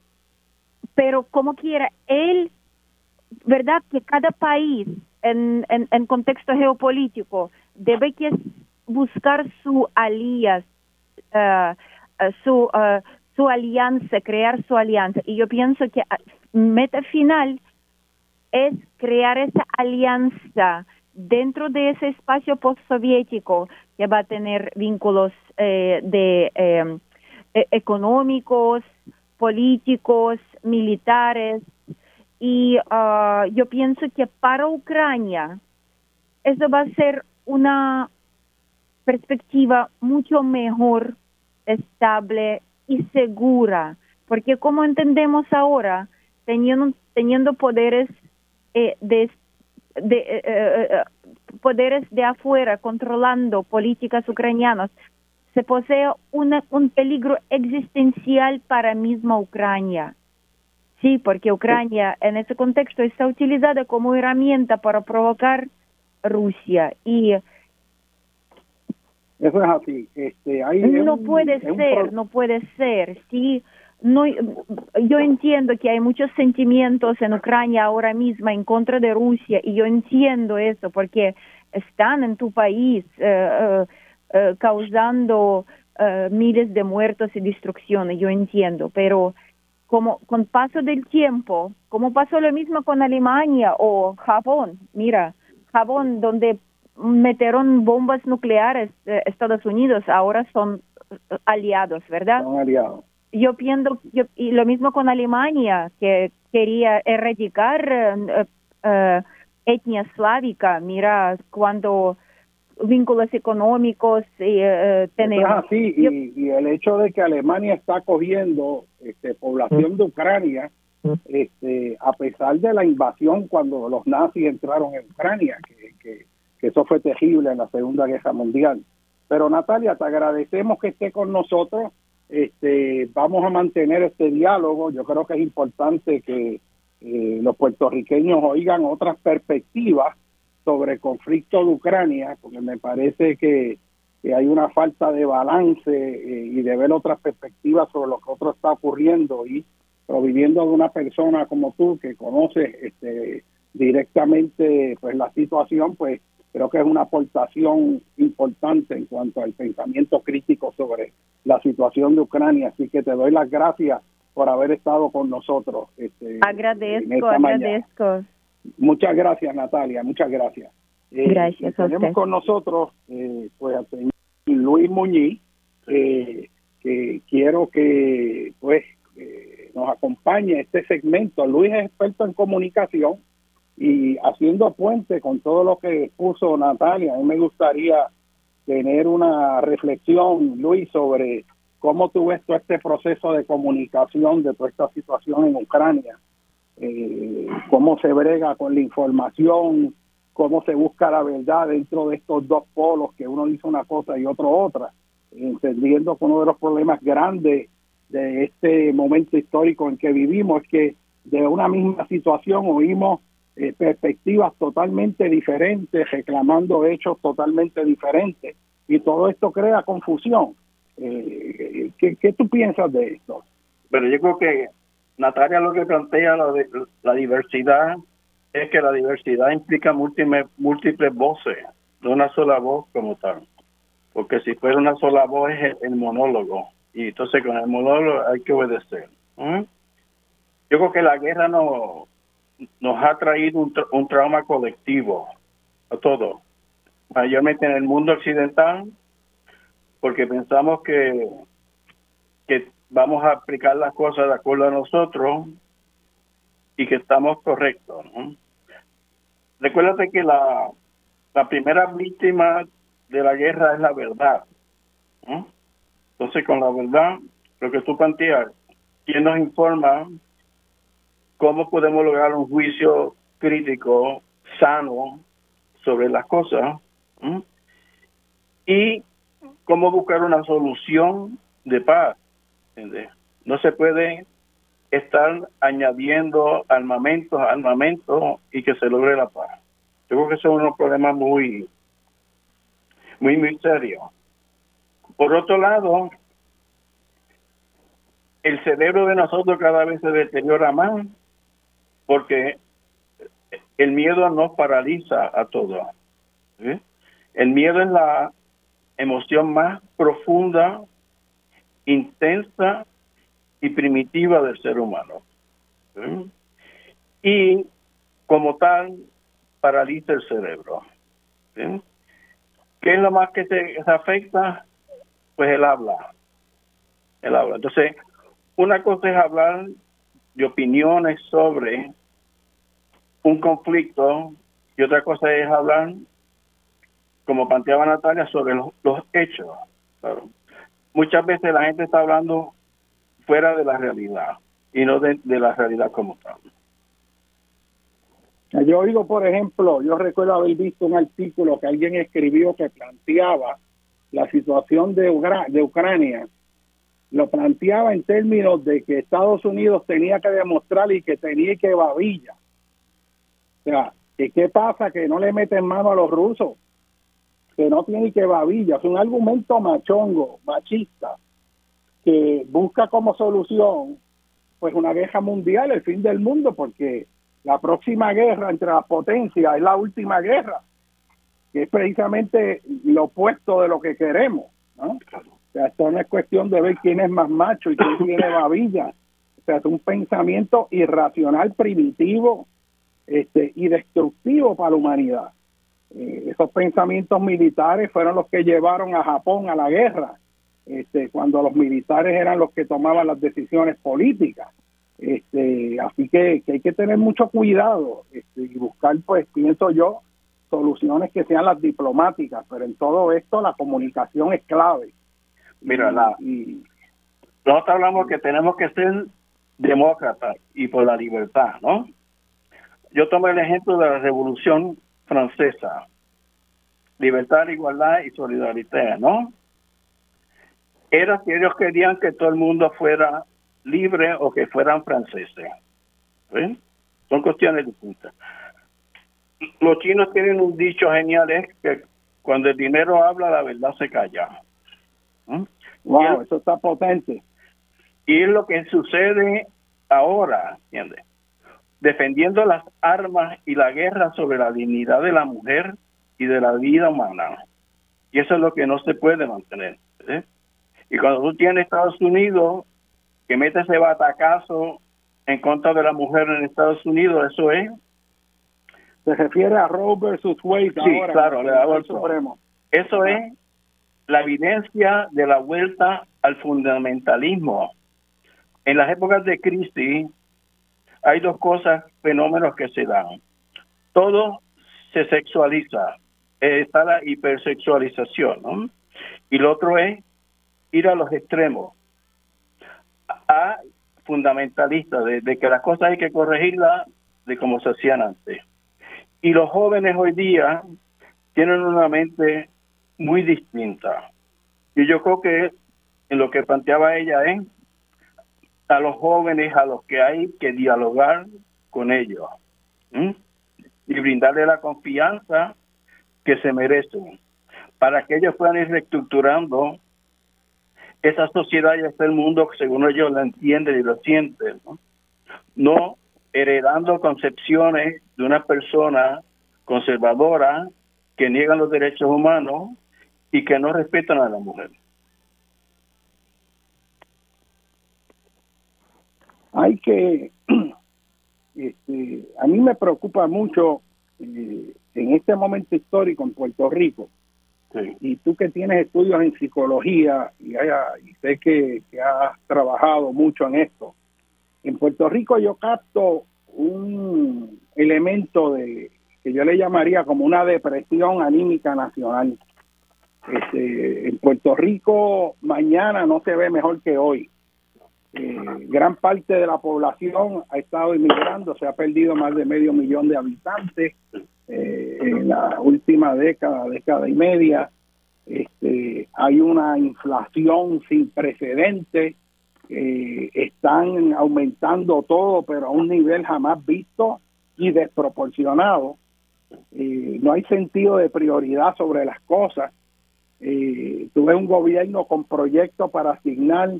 pero como quiera, él, ¿verdad? Que cada país en, en, contexto geopolítico debe que buscar su alias, eh, eh, su, su alianza, crear su alianza. Y yo pienso que meta final es crear esa alianza dentro de ese espacio postsoviético que va a tener vínculos eh, de em, e, económicos, políticos, militares. Y ah, yo pienso que para Ucrania eso va a ser una perspectiva mucho mejor, estable y segura, porque como entendemos ahora, teniendo, teniendo poderes eh, de de eh, eh, eh, poderes de afuera controlando políticas ucranianas, se posee una, un peligro existencial para misma Ucrania. Sí, porque Ucrania en ese contexto está utilizada como herramienta para provocar Rusia y eso es así. Este, no puede ser, no puede ser. Sí, no, yo entiendo que hay muchos sentimientos en Ucrania ahora mismo en contra de Rusia y yo entiendo eso porque están en tu país eh, eh, eh, causando miles de muertos y destrucciones, yo entiendo, pero como con paso del tiempo, como pasó lo mismo con Alemania o Japón, mira, Japón donde metieron bombas nucleares de Estados Unidos, ahora son aliados, ¿verdad? Son aliados. Yo pienso, y lo mismo con Alemania, que quería erradicar eh, eh, etnia eslávica. Mira, cuando vínculos económicos eh, tenemos. así, y, el hecho de que Alemania está cogiendo este, población de Ucrania, este, a pesar de la invasión cuando los nazis entraron en Ucrania, que, que eso fue terrible en la Segunda Guerra Mundial. Pero Natalia, te agradecemos que esté con nosotros. Este, vamos a mantener este diálogo. Yo creo que es importante que eh, los puertorriqueños oigan otras perspectivas sobre el conflicto de Ucrania, porque me parece que, hay una falta de balance eh, y de ver otras perspectivas sobre lo que otro está ocurriendo y proviviendo de una persona como tú que conoce este, directamente pues la situación, pues creo que es una aportación importante en cuanto al pensamiento crítico sobre la situación de Ucrania. Así que te doy las gracias por haber estado con nosotros. Este, agradezco, agradezco. Muchas gracias, Natalia, muchas gracias. Eh, gracias. tenemos con nosotros eh, pues Luis Muñiz, que quiero que pues eh, nos acompañe este segmento. Luis es experto en comunicación y haciendo puente con todo lo que puso Natalia, a mí me gustaría tener una reflexión, Luis, sobre cómo tú ves todo este proceso de comunicación de toda esta situación en Ucrania, eh, cómo se brega con la información, cómo se busca la verdad dentro de estos dos polos, que uno dice una cosa y otro otra, entendiendo que uno de los problemas grandes de este momento histórico en que vivimos es que de una misma situación oímos eh, perspectivas totalmente diferentes, reclamando hechos totalmente diferentes, y todo esto crea confusión. Eh, ¿qué, tú piensas de esto? Pero yo creo que Natalia lo que plantea la, la diversidad es que la diversidad implica múltiples, múltiples voces, no una sola voz como tal. Porque si fuera una sola voz es el, monólogo, y entonces con el monólogo hay que obedecer. Yo creo que la guerra no, nos ha traído un, trauma colectivo a todos, mayormente en el mundo occidental, porque pensamos que, que vamos a aplicar las cosas de acuerdo a nosotros y que estamos correctos. Recuérdate que la, la primera víctima de la guerra es la verdad. Entonces, con la verdad, lo que tú planteas, ¿quién nos informa cómo podemos lograr un juicio crítico, sano, sobre las cosas y cómo buscar una solución de paz. No se puede estar añadiendo armamentos, armamentos y que se logre la paz. Yo creo que eso es un problema muy, muy, muy serio. Por otro lado, el cerebro de nosotros cada vez se deteriora más porque el miedo nos paraliza a todos. El miedo es la emoción más profunda, intensa y primitiva del ser humano. Y como tal, paraliza el cerebro. ¿Qué es lo más que se, afecta? Pues el habla. El habla. Entonces, una cosa es hablar de opiniones sobre un conflicto y otra cosa es hablar, como planteaba Natalia, sobre los, hechos. Muchas veces la gente está hablando fuera de la realidad y no de, la realidad como tal. Yo oigo, por ejemplo, yo recuerdo haber visto un artículo que alguien escribió que planteaba la situación de, de Ucrania, lo planteaba en términos de que Estados Unidos tenía que demostrar y que tenía que babilla sea, ¿qué pasa? Que no le meten mano a los rusos, que no tiene que babilla. Es un argumento machongo, machista, que busca como solución pues una guerra mundial, el fin del mundo, porque la próxima guerra entre las potencias es la última guerra, que es precisamente lo opuesto de lo que queremos. ¿no? O sea, esto no es cuestión de ver quién es más macho y quién tiene babilla. O sea, es un pensamiento irracional, primitivo, este, y destructivo para la humanidad. eh, esos pensamientos militares fueron los que llevaron a Japón a la guerra, este, cuando los militares eran los que tomaban las decisiones políticas. Este, así que, hay que tener mucho cuidado este, y buscar, pues, pienso yo, soluciones que sean las diplomáticas, pero en todo esto la comunicación es clave. Mira, la, y, nosotros hablamos que tenemos que ser demócratas y por la libertad, ¿no? Yo tomo el ejemplo de la Revolución Francesa. Libertad, igualdad y solidaridad, ¿no? Era que ellos querían que todo el mundo fuera libre o que fueran franceses. Son cuestiones distintas. Los chinos tienen un dicho genial, es que cuando el dinero habla, la verdad se calla. Wow, eso está potente. Y es lo que sucede ahora, ¿entiendes? Defendiendo las armas y la guerra sobre la dignidad de la mujer y de la vida humana. Y eso es lo que no se puede mantener. Y cuando tú tienes Estados Unidos que mete ese batacazo en contra de la mujer en Estados Unidos, eso es. Se refiere a Roe versus Wade. Sí, claro, le el Supremo. Eso es la evidencia de la vuelta al fundamentalismo en las épocas de crisis hay dos cosas, fenómenos que se dan. Todo se sexualiza, está la hipersexualización. Y lo otro es ir a los extremos, a fundamentalistas, de, que las cosas hay que corregirlas de como se hacían antes. Y los jóvenes hoy día tienen una mente muy distinta. Y yo creo que en lo que planteaba ella es a los jóvenes a los que hay que dialogar con ellos y brindarle la confianza que se merecen para que ellos puedan ir reestructurando esa sociedad y este mundo según ellos lo entienden y lo sienten, ¿no? no heredando concepciones de una persona conservadora que niegan los derechos humanos y que no respetan a la mujer. Hay que, este, a mí me preocupa mucho eh, en este momento histórico en Puerto Rico, y tú que tienes estudios en psicología y, y sé que, has trabajado mucho en esto, en Puerto Rico yo capto un elemento de que yo le llamaría como una depresión anímica nacional. Este, en Puerto Rico mañana no se ve mejor que hoy. Eh, gran parte de la población ha estado inmigrando, se ha perdido más de medio millón de habitantes eh, en la última década, década y media. Este, hay una inflación sin precedentes, eh, están aumentando todo, pero a un nivel jamás visto y desproporcionado. no hay sentido de prioridad sobre las cosas. tuve un gobierno con proyectos para asignar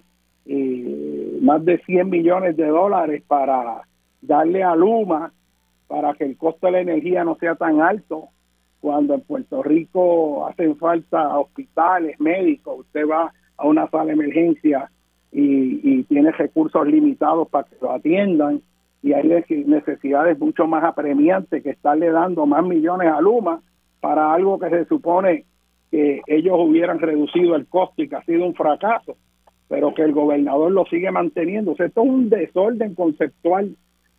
eh, más de 100 millones de dólares para darle a Luma para que el costo de la energía no sea tan alto. Cuando en Puerto Rico hacen falta hospitales, médicos, usted va a una sala de emergencia y, tiene recursos limitados para que lo atiendan y hay necesidades mucho más apremiantes que estarle dando más millones a Luma para algo que se supone que ellos hubieran reducido el costo y que ha sido un fracaso pero que el gobernador lo sigue manteniendo. O sea, esto es un desorden conceptual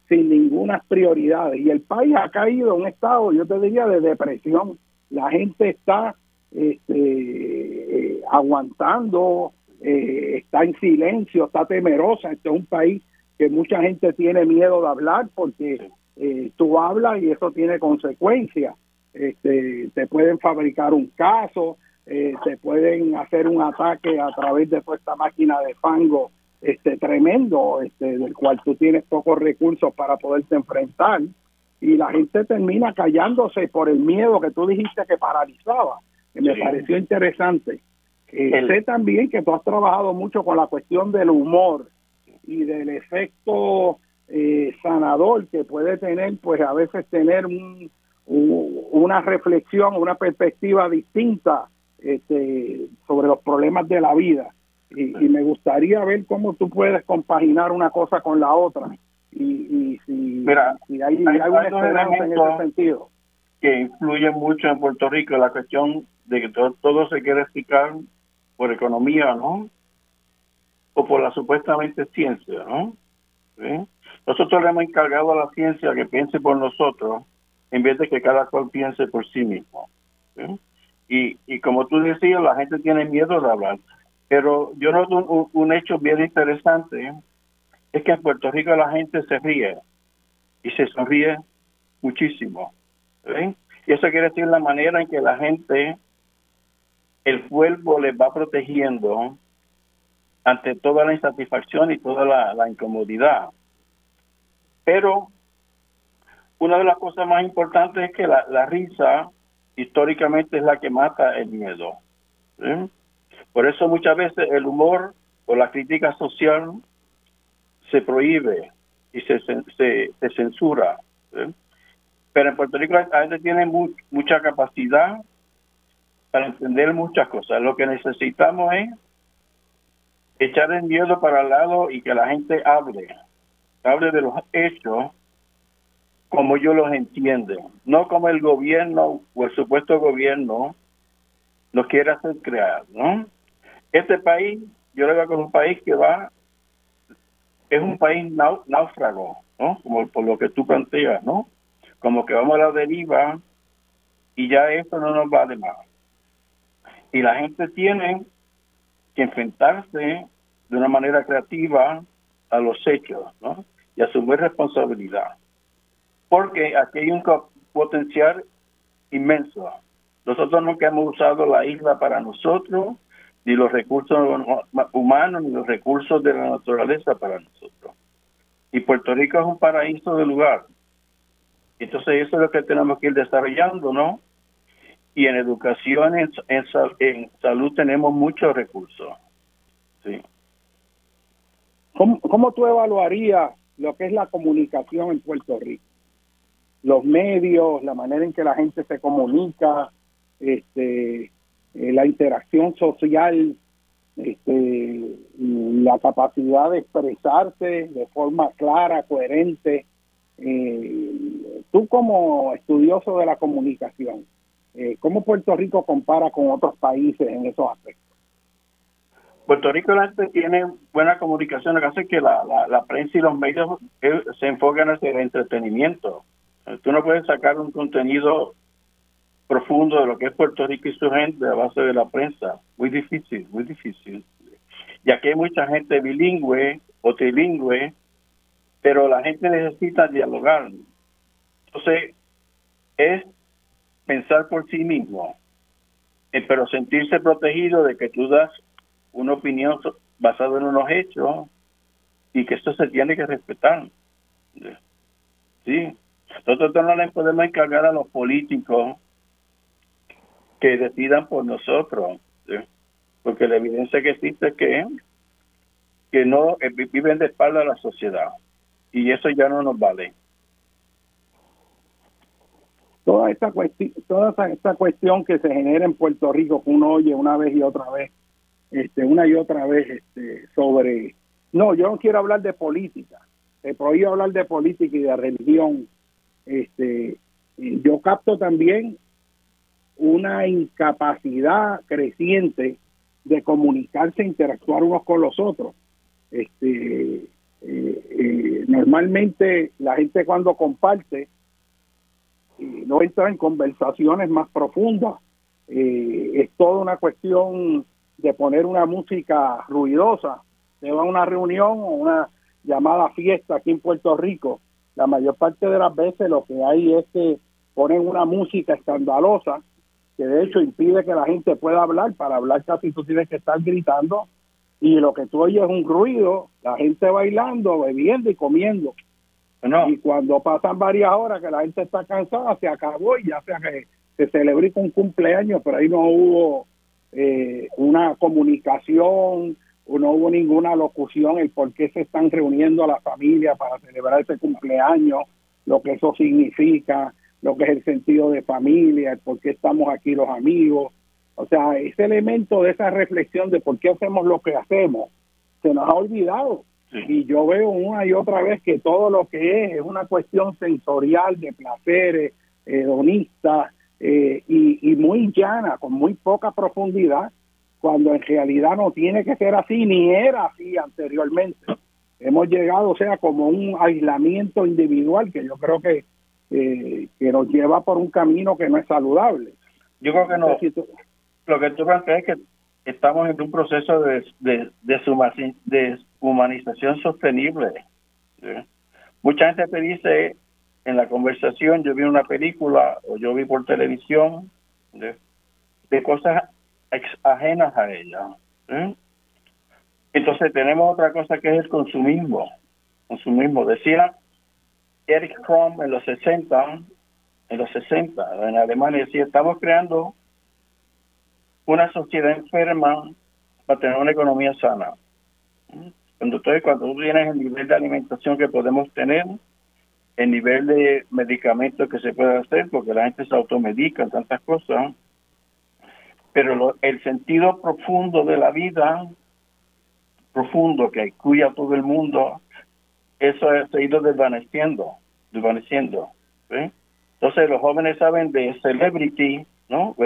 sin ninguna prioridad. Y el país ha caído en un estado, yo te diría, de depresión. La gente está este, eh, aguantando, eh, está en silencio, está temerosa. Este es un país que mucha gente tiene miedo de hablar porque eh, tú hablas y eso tiene consecuencias. Este, te pueden fabricar un caso, eh, se pueden hacer un ataque a través de toda esta máquina de fango este tremendo, este, del cual tú tienes pocos recursos para poderte enfrentar, y la gente termina callándose por el miedo que tú dijiste que paralizaba, que me pareció interesante. Eh, sé también que tú has trabajado mucho con la cuestión del humor y del efecto eh, sanador que puede tener, pues a veces tener un, una reflexión, una perspectiva distinta este, sobre los problemas de la vida. Y, me gustaría ver cómo tú puedes compaginar una cosa con la otra. Y, y si, Mira, hay, hay, una esperanza en ese sentido. que influyen mucho en Puerto Rico, la cuestión de que todo, se quiere explicar por economía, ¿no? O por la supuestamente ciencia, ¿no? Nosotros le hemos encargado a la ciencia que piense por nosotros en vez de que cada cual piense por sí mismo. Y, y como tú decías, la gente tiene miedo de hablar. Pero yo noto un, hecho bien interesante, es que en Puerto Rico la gente se ríe y se sonríe muchísimo. Y eso quiere decir la manera en que la gente, el cuerpo les va protegiendo ante toda la insatisfacción y toda la, incomodidad. Pero una de las cosas más importantes es que la, risa históricamente es la que mata el miedo. Por eso muchas veces el humor o la crítica social se prohíbe y se, se, censura. Pero en Puerto Rico la gente tiene mucha capacidad para entender muchas cosas. Lo que necesitamos es echar el miedo para el lado y que la gente hable, hable de los hechos como yo los entiendo, no como el gobierno o el supuesto gobierno nos quiere hacer crear, ¿no? Este país, yo lo veo como un país que va, es un país náufrago, ¿no? Como por lo que tú planteas, ¿no? Como que vamos a la deriva y ya esto no nos vale más. Y la gente tiene que enfrentarse de una manera creativa a los hechos, ¿no? Y asumir responsabilidad. Porque aquí hay un potencial inmenso. Nosotros nunca hemos usado la isla para nosotros, ni los recursos humanos, ni los recursos de la naturaleza para nosotros. Y Puerto Rico es un paraíso de lugar. Entonces eso es lo que tenemos que ir desarrollando, ¿no? Y en educación, en, en, salud tenemos muchos recursos. Sí. ¿Cómo, ¿Cómo tú evaluarías lo que es la comunicación en Puerto Rico? Los medios, la manera en que la gente se comunica, este, eh, la interacción social, este, la capacidad de expresarse de forma clara, coherente. Eh, tú como estudioso de la comunicación, eh, ¿cómo Puerto Rico compara con otros países en esos aspectos? Puerto Rico tiene buena comunicación, lo que hace que la, la, prensa y los medios se enfocan hacia el entretenimiento. Tú no puedes sacar un contenido profundo de lo que es Puerto Rico y su gente a base de la prensa. Muy difícil, muy difícil. Y aquí hay mucha gente bilingüe o trilingüe, pero la gente necesita dialogar. Entonces, es pensar por sí mismo, eh, pero sentirse protegido de que tú das una opinión basada en unos hechos y que esto se tiene que respetar. Sí. Nosotros no le podemos encargar a los políticos que decidan por nosotros, porque la evidencia que existe es que, que no eh, viven de espalda a la sociedad y eso ya no nos vale. Toda esta, toda esta, cuestión que se genera en Puerto Rico, que uno oye una vez y otra vez, este, una y otra vez este, sobre... No, yo no quiero hablar de política, se prohíbe hablar de política y de religión. Este, yo capto también una incapacidad creciente de comunicarse interactuar unos con los otros. Este, eh, eh, normalmente la gente cuando comparte eh, no entra en conversaciones más profundas. es toda una cuestión de poner una música ruidosa. Se va a una reunión o una llamada fiesta aquí en Puerto Rico. La mayor parte de las veces lo que hay es que ponen una música escandalosa que de hecho impide que la gente pueda hablar. Para hablar casi tú tienes que estar gritando y lo que tú oyes es un ruido, la gente bailando, bebiendo y comiendo. Y cuando pasan varias horas que la gente está cansada, se acabó y ya sea que se celebró un cumpleaños, pero ahí no hubo eh, una comunicación, no hubo ninguna locución, el por qué se están reuniendo a la familia para celebrar ese cumpleaños, lo que eso significa, lo que es el sentido de familia, el por qué estamos aquí los amigos. O sea, ese elemento de esa reflexión de por qué hacemos lo que hacemos, se nos ha olvidado. Y yo veo una y otra vez que todo lo que es es una cuestión sensorial de placeres, hedonista eh, y, y muy llana, con muy poca profundidad, cuando en realidad no tiene que ser así, ni era así anteriormente. Hemos llegado, o sea, como un aislamiento individual que yo creo que, que nos lleva por un camino que no es saludable. Yo creo que no. Lo que tú planteas es que estamos en un proceso de, de, de, humanización sostenible. Mucha gente te dice en la conversación, yo vi una película o yo vi por televisión de, cosas ajenas a ella. Entonces tenemos otra cosa que es el consumismo. Consumismo. Decía Eric Fromm en los 60, en los 60, en Alemania, decía, estamos creando una sociedad enferma para tener una economía sana. Cuando, cuando tú tienes el nivel de alimentación que podemos tener, el nivel de medicamentos que se puede hacer, porque la gente se automedica tantas cosas, pero el sentido profundo de la vida, profundo, que incluye a todo el mundo, eso se ha ido desvaneciendo, desvaneciendo. Entonces los jóvenes saben de celebrity, ¿no?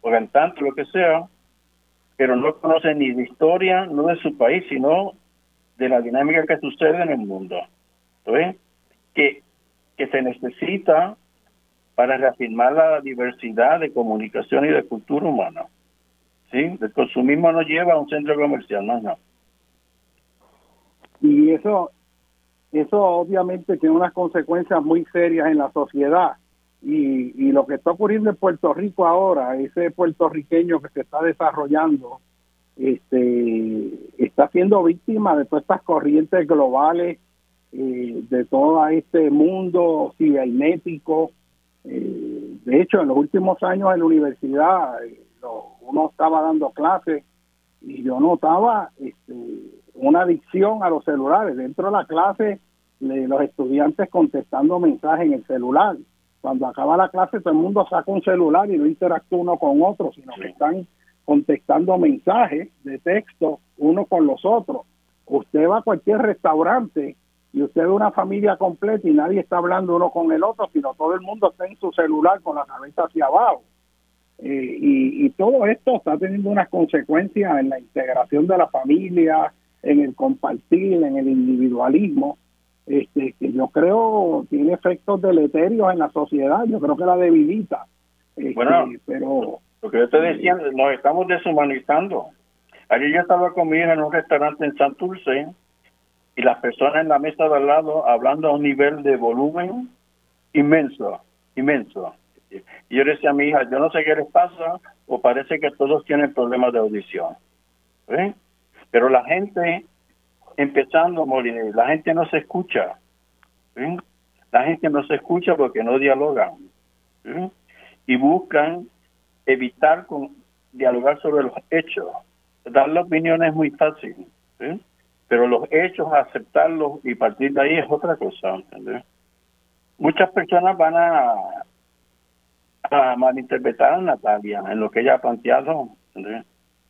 o cantante, lo que sea, pero no conocen ni de historia, no de su país, sino de la dinámica que sucede en el mundo. ¿Ves? Que, que se necesita para reafirmar la diversidad de comunicación y de cultura humana. ¿Sí? El consumismo nos lleva a un centro comercial, no, no. Y eso, eso obviamente tiene unas consecuencias muy serias en la sociedad y, lo que está ocurriendo en Puerto Rico ahora, ese puertorriqueño que se está desarrollando, este, está siendo víctima de todas estas corrientes globales, eh, de todo este mundo cibernético. Eh, de hecho, en los últimos años en la universidad, eh, uno estaba dando clases y yo notaba este, una adicción a los celulares. Dentro de la clase, los estudiantes contestando mensajes en el celular cuando acaba la clase todo el mundo saca un celular y no interactúa uno con otro, sino que están contestando mensajes de texto uno con los otros. Usted va a cualquier restaurante y usted ve una familia completa y nadie está hablando uno con el otro, sino todo el mundo está en su celular con la cabeza hacia abajo. Eh, y, y todo esto está teniendo unas consecuencias en la integración de la familia, en el compartir, en el individualismo este, que yo creo tiene efectos deleterios en la sociedad, yo creo que la debilita. Este, bueno, pero lo que yo te decía, nos estamos deshumanizando. Ayer yo estaba conmigo en un restaurante en Santurce y las personas en la mesa de al lado hablando a un nivel de volumen inmenso, inmenso. Y yo decía a mi hija, yo no sé qué les pasa, o parece que todos tienen problemas de audición. Pero la gente empezando morir. La gente no se escucha. La gente no se escucha porque no dialogan. Y buscan evitar con, dialogar sobre los hechos. Dar la opinión es muy fácil. Pero los hechos, aceptarlos y partir de ahí es otra cosa. Muchas personas van a, a malinterpretar a Natalia en lo que ella ha planteado.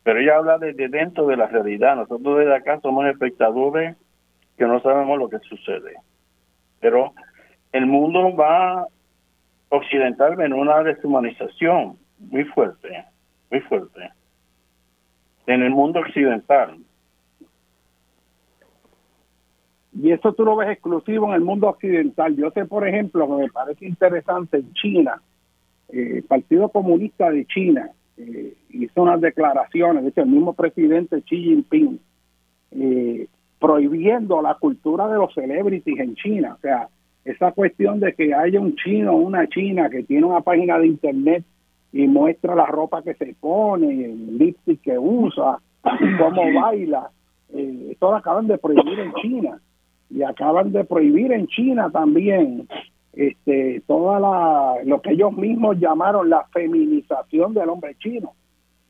Pero ella habla desde dentro de la realidad. Nosotros desde acá somos espectadores que no sabemos lo que sucede. Pero el mundo va occidental en una deshumanización muy fuerte, muy fuerte. En el mundo occidental. Y eso tú lo ves exclusivo en el mundo occidental. Yo sé, por ejemplo, que me parece interesante en China, eh, el Partido Comunista de China, eh, hizo unas declaraciones, de hecho el mismo presidente Xi Jinping, eh, prohibiendo la cultura de los celebrities en China. O sea, esa cuestión de que haya un chino o una china que tiene una página de internet y muestra la ropa que se pone, el lipstick que usa, cómo baila, eh, esto lo acaban de prohibir en China. Y acaban de prohibir en China también este, toda la, lo que ellos mismos llamaron la feminización del hombre chino,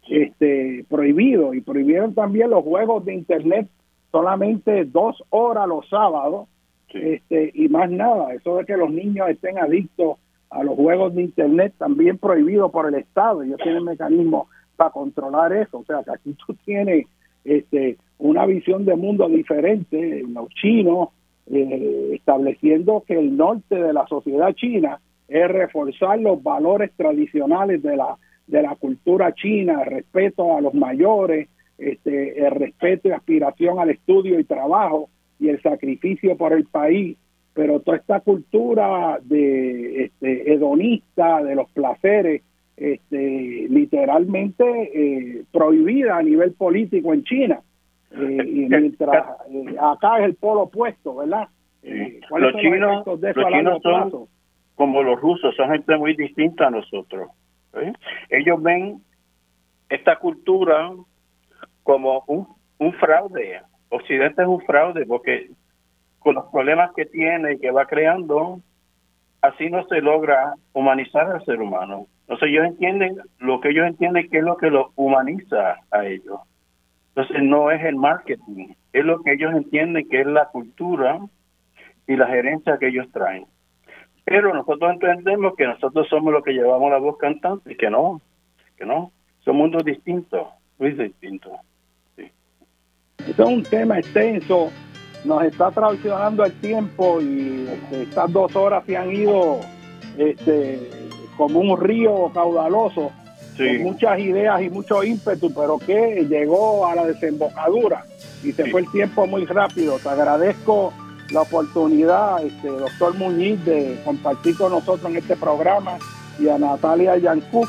este, prohibido. Y prohibieron también los juegos de internet solamente dos horas los sábados, este, y más nada, eso de que los niños estén adictos a los juegos de internet también prohibido por el Estado, ellos tienen mecanismos para controlar eso, o sea que aquí tú tienes este, una visión de mundo diferente, los chinos eh, estableciendo que el norte de la sociedad china es reforzar los valores tradicionales de la, de la cultura china, respeto a los mayores, este, el respeto y aspiración al estudio y trabajo y el sacrificio por el país, pero toda esta cultura de este, hedonista, de los placeres, este, literalmente eh, prohibida a nivel político en China. Eh, y mientras eh, acá es el polo opuesto, ¿verdad? los chinos, los chinos son como los rusos, son gente muy distinta a nosotros. Ellos ven esta cultura como un, un fraude. Occidente es un fraude porque con los problemas que tiene y que va creando, así no se logra humanizar al ser humano. Entonces ellos entienden, lo que ellos entienden que es lo que lo humaniza a ellos. Entonces no es el marketing, es lo que ellos entienden que es la cultura y la gerencia que ellos traen. Pero nosotros entendemos que nosotros somos los que llevamos la voz cantante y que no, que no, son mundos distintos, muy distintos. Sí. Este es un tema extenso, nos está traicionando el tiempo y este, estas dos horas se han ido este, como un río caudaloso, con muchas ideas y mucho ímpetu, pero que llegó a la desembocadura y se fue el tiempo muy rápido. Te agradezco la oportunidad, este, doctor Muñiz, de compartir con nosotros en este programa y a Natalia Yancook.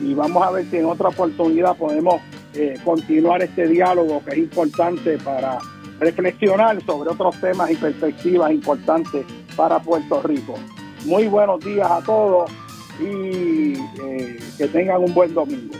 Y vamos a ver si en otra oportunidad podemos eh, continuar este diálogo que es importante para reflexionar sobre otros temas y perspectivas importantes para Puerto Rico. Muy buenos días a todos y eh, que tengan un buen domingo.